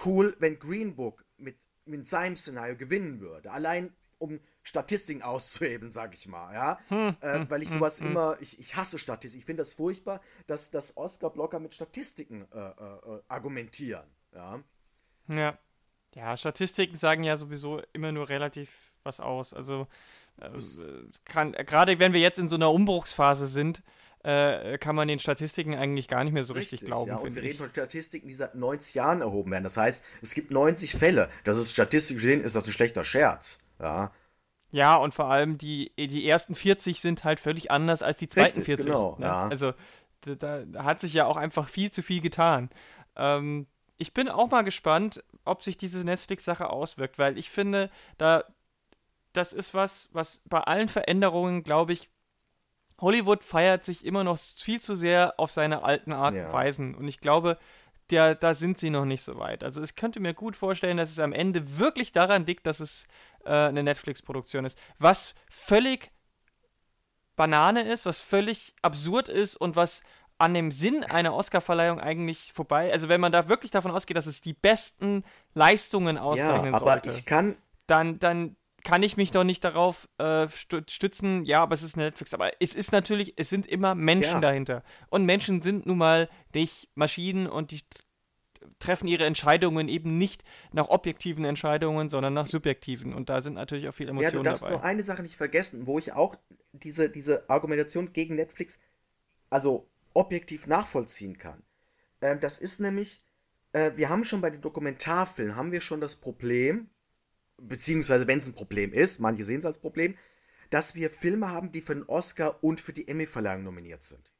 cool, wenn Green Book mit, mit seinem Szenario gewinnen würde. Allein um Statistiken auszuheben, sag ich mal, ja. Hm, äh, hm, weil ich hm, sowas hm, immer, ich, ich hasse Statistiken. Ich finde das furchtbar, dass, dass Oscar-Blocker mit Statistiken äh, äh, argumentieren, ja. Ja. Ja, Statistiken sagen ja sowieso immer nur relativ was aus. Also äh, gerade wenn wir jetzt in so einer Umbruchsphase sind, äh, kann man den Statistiken eigentlich gar nicht mehr so richtig, richtig glauben. Ja, und wir reden von Statistiken, die seit 90 Jahren erhoben werden. Das heißt, es gibt 90 Fälle. Das ist statistisch gesehen, ist das ein schlechter Scherz. Ja. Ja, und vor allem die, die ersten 40 sind halt völlig anders als die zweiten Richtig, 40. Genau, ne? ja. Also da, da, hat sich ja auch einfach viel zu viel getan. Ähm, ich bin auch mal gespannt, ob sich diese Netflix-Sache auswirkt, weil ich finde, da das ist was, was bei allen Veränderungen, glaube ich, Hollywood feiert sich immer noch viel zu sehr auf seine alten Art ja. und Weisen. Und ich glaube, der, da sind sie noch nicht so weit. Also ich könnte mir gut vorstellen, dass es am Ende wirklich daran liegt, dass es äh, eine Netflix-Produktion ist. Was völlig Banane ist, was völlig absurd ist und was an dem Sinn einer Oscarverleihung eigentlich vorbei. Also wenn man da wirklich davon ausgeht, dass es die besten Leistungen auszeichnen ja, aber sollte, ich kann dann dann kann ich mich doch nicht darauf äh, stützen, ja, aber es ist Netflix. Aber es ist natürlich, es sind immer Menschen ja. dahinter. Und Menschen sind nun mal nicht Maschinen und die treffen ihre Entscheidungen eben nicht nach objektiven Entscheidungen, sondern nach subjektiven. Und da sind natürlich auch viele Emotionen dabei. Ja, du darfst dabei. nur eine Sache nicht vergessen, wo ich auch diese, diese Argumentation gegen Netflix also objektiv nachvollziehen kann. Ähm, das ist nämlich, äh, wir haben schon bei den Dokumentarfilmen, haben wir schon das Problem, beziehungsweise wenn es ein Problem ist, manche sehen es als Problem, dass wir Filme haben, die für den Oscar und für die Emmy-Verleihung nominiert sind.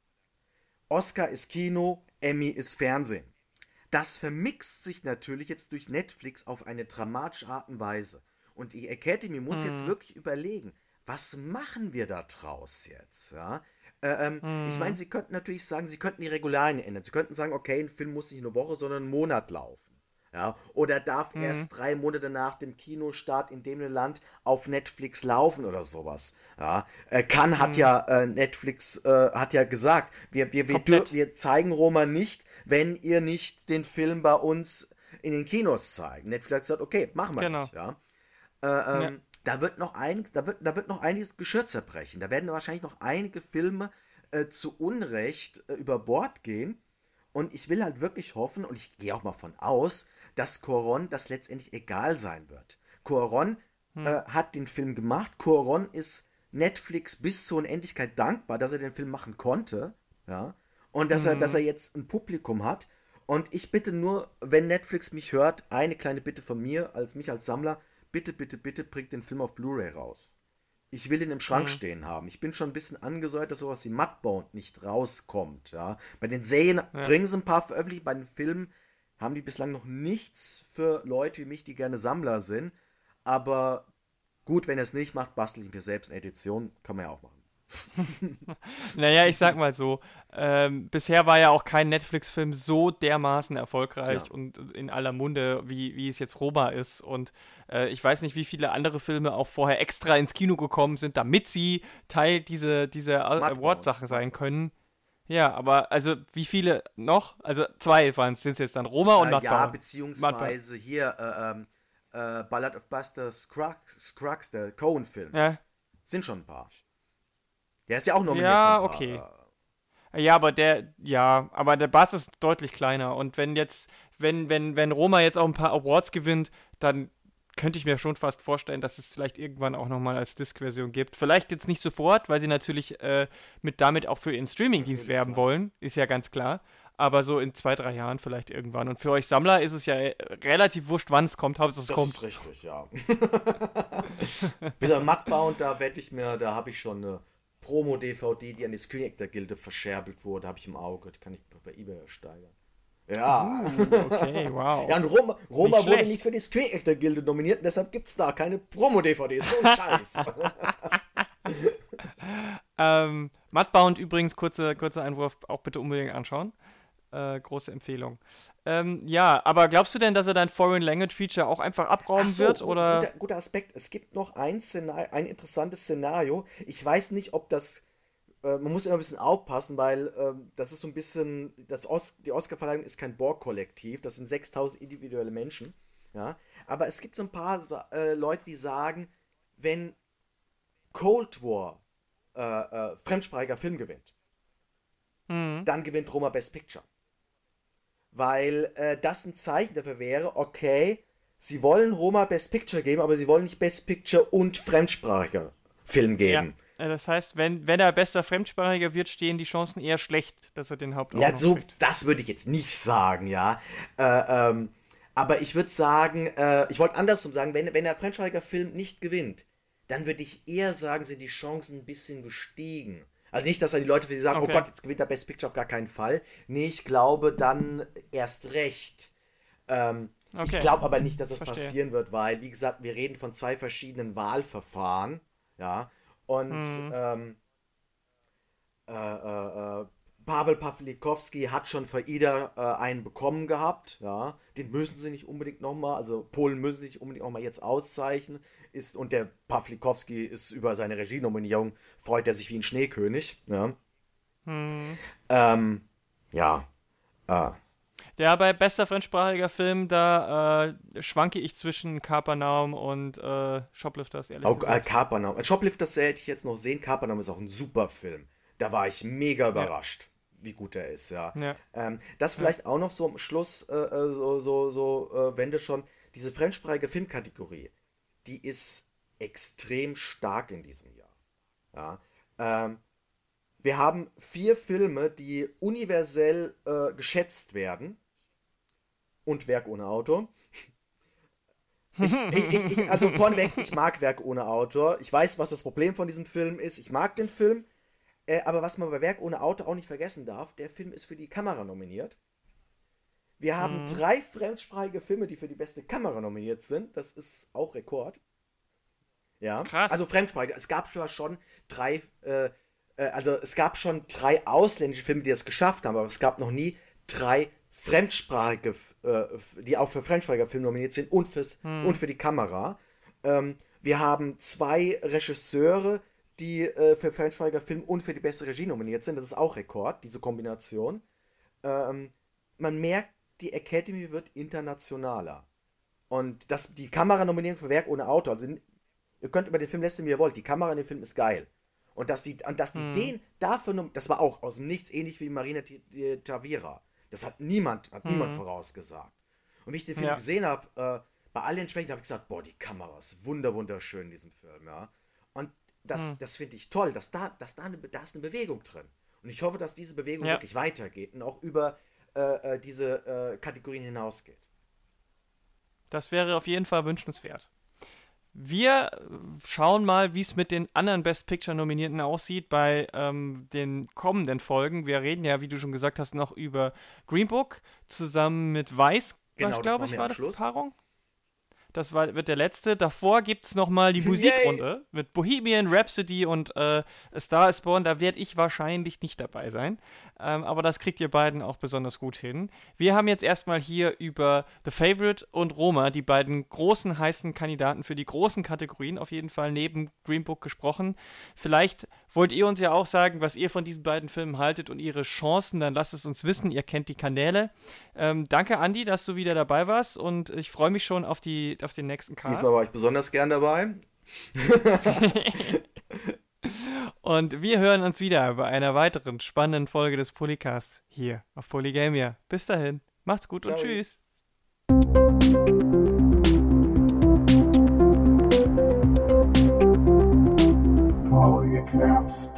Oscar ist Kino, Emmy ist Fernsehen. Das vermixt sich natürlich jetzt durch Netflix auf eine dramatische Art und Weise. Und die Academy muss mhm. jetzt wirklich überlegen, was machen wir da draus jetzt? Ja? Äh, ähm, mhm. Ich meine, sie könnten natürlich sagen, sie könnten die Regularien ändern. Sie könnten sagen, okay, ein Film muss nicht eine Woche, sondern einen Monat laufen. Ja, oder darf mhm. erst drei Monate nach dem Kinostart in dem Land auf Netflix laufen oder sowas. Ja, äh, Kann hat mhm. ja äh, Netflix äh, hat ja gesagt, wir, wir, wir, wir zeigen Roma nicht, wenn ihr nicht den Film bei uns in den Kinos zeigt. Netflix gesagt, okay, machen wir genau. nicht. Ja. Äh, ähm, ja. Da wird noch ein, da wird, da wird noch einiges Geschirr zerbrechen. Da werden wahrscheinlich noch einige Filme äh, zu Unrecht äh, über Bord gehen. Und ich will halt wirklich hoffen, und ich gehe auch mal von aus, dass Coron das letztendlich egal sein wird. Coron hm. äh, hat den Film gemacht. Coron ist Netflix bis zur Unendlichkeit dankbar, dass er den Film machen konnte. Ja. Und dass, hm. er, dass er jetzt ein Publikum hat. Und ich bitte nur, wenn Netflix mich hört, eine kleine Bitte von mir, als mich als Sammler, bitte, bitte, bitte bringt den Film auf Blu-ray raus. Ich will ihn im Schrank mhm. stehen haben. Ich bin schon ein bisschen angesäuert, dass sowas wie Mudbound nicht rauskommt. Ja. Bei den Serien ja. bringen sie ein paar veröffentlicht, bei den Filmen haben die bislang noch nichts für Leute wie mich, die gerne Sammler sind. Aber gut, wenn er es nicht macht, bastel ich mir selbst eine Edition. Kann man ja auch machen. naja, ich sag mal so, ähm, bisher war ja auch kein Netflix-Film so dermaßen erfolgreich ja. und in aller Munde, wie, wie es jetzt Roma ist. Und äh, ich weiß nicht, wie viele andere Filme auch vorher extra ins Kino gekommen sind, damit sie Teil dieser diese Award-Sachen sein können. Ja, aber also wie viele noch? Also zwei waren es, sind es jetzt dann Roma und äh, Nordbau. Ja, beziehungsweise hier äh, ähm, äh, Ballad of Buster Scruggs, Scruggs der Cohen-Film. Ja. Sind schon ein paar. Der ist ja auch nominiert. Ja, okay. Ja, aber der, ja, aber der Bass ist deutlich kleiner. Und wenn jetzt, wenn, wenn, wenn Roma jetzt auch ein paar Awards gewinnt, dann könnte ich mir schon fast vorstellen, dass es vielleicht irgendwann auch nochmal als Disk-Version gibt. Vielleicht jetzt nicht sofort, weil sie natürlich äh, mit damit auch für ihren Streaming-Dienst werben wollen, ist ja ganz klar. Aber so in zwei, drei Jahren vielleicht irgendwann. Und für euch Sammler ist es ja äh, relativ wurscht, wann es kommt, Hauptsache es das kommt. Das ist richtig, ja. Bis auf Mudbound, da werde ich mir, da habe ich schon eine Promo-DVD, die an die Screen Actor Gilde verscherbelt wurde, habe ich im Auge. Die kann ich bei eBay ersteigern. Ja. Uh, okay, wow. Ja, und Roma, Roma nicht wurde nicht für die Screen Actor Gilde nominiert und deshalb gibt es da keine Promo-DVDs. So ein Scheiß. ähm, Mudbound übrigens, kurzer kurze Einwurf, auch bitte unbedingt anschauen. Äh, große Empfehlung. Ähm, ja, aber glaubst du denn, dass er dein Foreign Language Feature auch einfach abrauben so, wird? Oder? Guter, guter Aspekt. Es gibt noch ein, Szenario, ein interessantes Szenario. Ich weiß nicht, ob das äh, man muss immer ein bisschen aufpassen, weil äh, das ist so ein bisschen, das Os die Oscar-Verleihung ist kein Borg-Kollektiv, das sind 6000 individuelle Menschen. Ja? Aber es gibt so ein paar äh, Leute, die sagen, wenn Cold War äh, äh, fremdsprachiger Film gewinnt, mhm. dann gewinnt Roma Best Picture. Weil äh, das ein Zeichen dafür wäre, okay, sie wollen Roma Best Picture geben, aber sie wollen nicht Best Picture und fremdsprachiger Film geben. Ja. Äh, das heißt, wenn, wenn er bester Fremdsprachiger wird, stehen die Chancen eher schlecht, dass er den Haupt Ja, so, kriegt. das würde ich jetzt nicht sagen, ja. Äh, ähm, aber ich würde sagen, äh, ich wollte andersrum sagen, wenn, wenn der fremdsprachiger Film nicht gewinnt, dann würde ich eher sagen, sind die Chancen ein bisschen gestiegen. Also nicht, dass dann die Leute für sie sagen, oh okay. oh Gott, jetzt gewinnt der Best Picture auf gar keinen Fall. Nee, ich glaube dann erst recht. Ähm, okay. Ich glaube aber nicht, dass das Verstehe. passieren wird, weil, wie gesagt, wir reden von zwei verschiedenen Wahlverfahren. Ja. Und mhm. ähm, äh, äh, äh, Pavel Pawlikowski hat schon für Ida äh, einen bekommen gehabt, ja. Den müssen sie nicht unbedingt nochmal, also Polen müssen sie nicht unbedingt nochmal jetzt auszeichnen. Ist, und der Pawlikowski ist über seine Regienominierung, freut er sich wie ein Schneekönig, ja. Mhm. Ähm, ja. Äh, ja, bei bester fremdsprachiger Film, da äh, schwanke ich zwischen Kapernaum und äh, Shoplifters, ehrlich oh, gesagt. Äh, Kapernaum. Shoplifters hätte ich jetzt noch sehen. Kapernaum ist auch ein super Film. Da war ich mega überrascht, ja. wie gut er ist, ja. ja. Ähm, das vielleicht ja. auch noch so am Schluss, äh, äh so, so, so äh, wenn du schon, diese fremdsprachige Filmkategorie, die ist extrem stark in diesem Jahr. Ja. Ähm, wir haben vier Filme, die universell äh, geschätzt werden und Werk ohne Autor. Ich, ich, ich, also vorneweg, ich mag Werk ohne Autor. Ich weiß, was das Problem von diesem Film ist. Ich mag den Film. Äh, aber was man bei Werk ohne Autor auch nicht vergessen darf, der Film ist für die Kamera nominiert. Wir haben mhm. drei fremdsprachige Filme, die für die beste Kamera nominiert sind. Das ist auch Rekord. Ja. Krass. Also fremdsprachige. Es gab zwar schon drei, äh, äh, also es gab schon drei ausländische Filme, die das geschafft haben, aber es gab noch nie drei fremdsprachige, äh, die auch für fremdsprachige Filme nominiert sind und, fürs, hm. und für die Kamera. Ähm, wir haben zwei Regisseure, die äh, für fremdsprachige Film und für die beste Regie nominiert sind. Das ist auch Rekord, diese Kombination. Ähm, man merkt, die Academy wird internationaler. Und das, die Kameranominierung für Werk ohne Autor, also ihr könnt über den Film lästern, wie ihr wollt, die Kamera in dem Film ist geil. Und dass die, und dass die hm. den dafür, das war auch aus dem Nichts ähnlich wie Marina Tavira. Das hat niemand, hat hm. niemand vorausgesagt. Und wie ich den Film ja. gesehen habe, äh, bei allen Schwächen habe ich gesagt, boah, die Kamera ist wunder, wunderschön in diesem Film, ja. Und das, hm. das finde ich toll, dass da, dass da, eine, da ist eine Bewegung drin. Und ich hoffe, dass diese Bewegung ja. wirklich weitergeht und auch über äh, äh diese äh, Kategorien hinausgeht. Das wäre auf jeden Fall wünschenswert. Wir schauen mal, wie es mit den anderen Best Picture-Nominierten aussieht bei ähm, den kommenden Folgen. Wir reden ja, wie du schon gesagt hast, noch über Green Book zusammen mit Weiß, genau, glaube ich, war das Schluss. Paarung. Das war, wird der letzte. Davor gibt es nochmal die Musikrunde mit Bohemian Rhapsody und äh, Star is Born. Da werde ich wahrscheinlich nicht dabei sein. Ähm, aber das kriegt ihr beiden auch besonders gut hin. Wir haben jetzt erstmal hier über The Favorite und Roma, die beiden großen heißen Kandidaten für die großen Kategorien, auf jeden Fall neben Green Book gesprochen. Vielleicht wollt ihr uns ja auch sagen, was ihr von diesen beiden Filmen haltet und ihre Chancen. Dann lasst es uns wissen. Ihr kennt die Kanäle. Ähm, danke, Andi, dass du wieder dabei warst und ich freue mich schon auf, die, auf den nächsten Cast. Diesmal war ich besonders gern dabei. und wir hören uns wieder bei einer weiteren spannenden Folge des Polycasts hier auf Polygamia. Bis dahin, macht's gut Ciao. und tschüss. Polycast.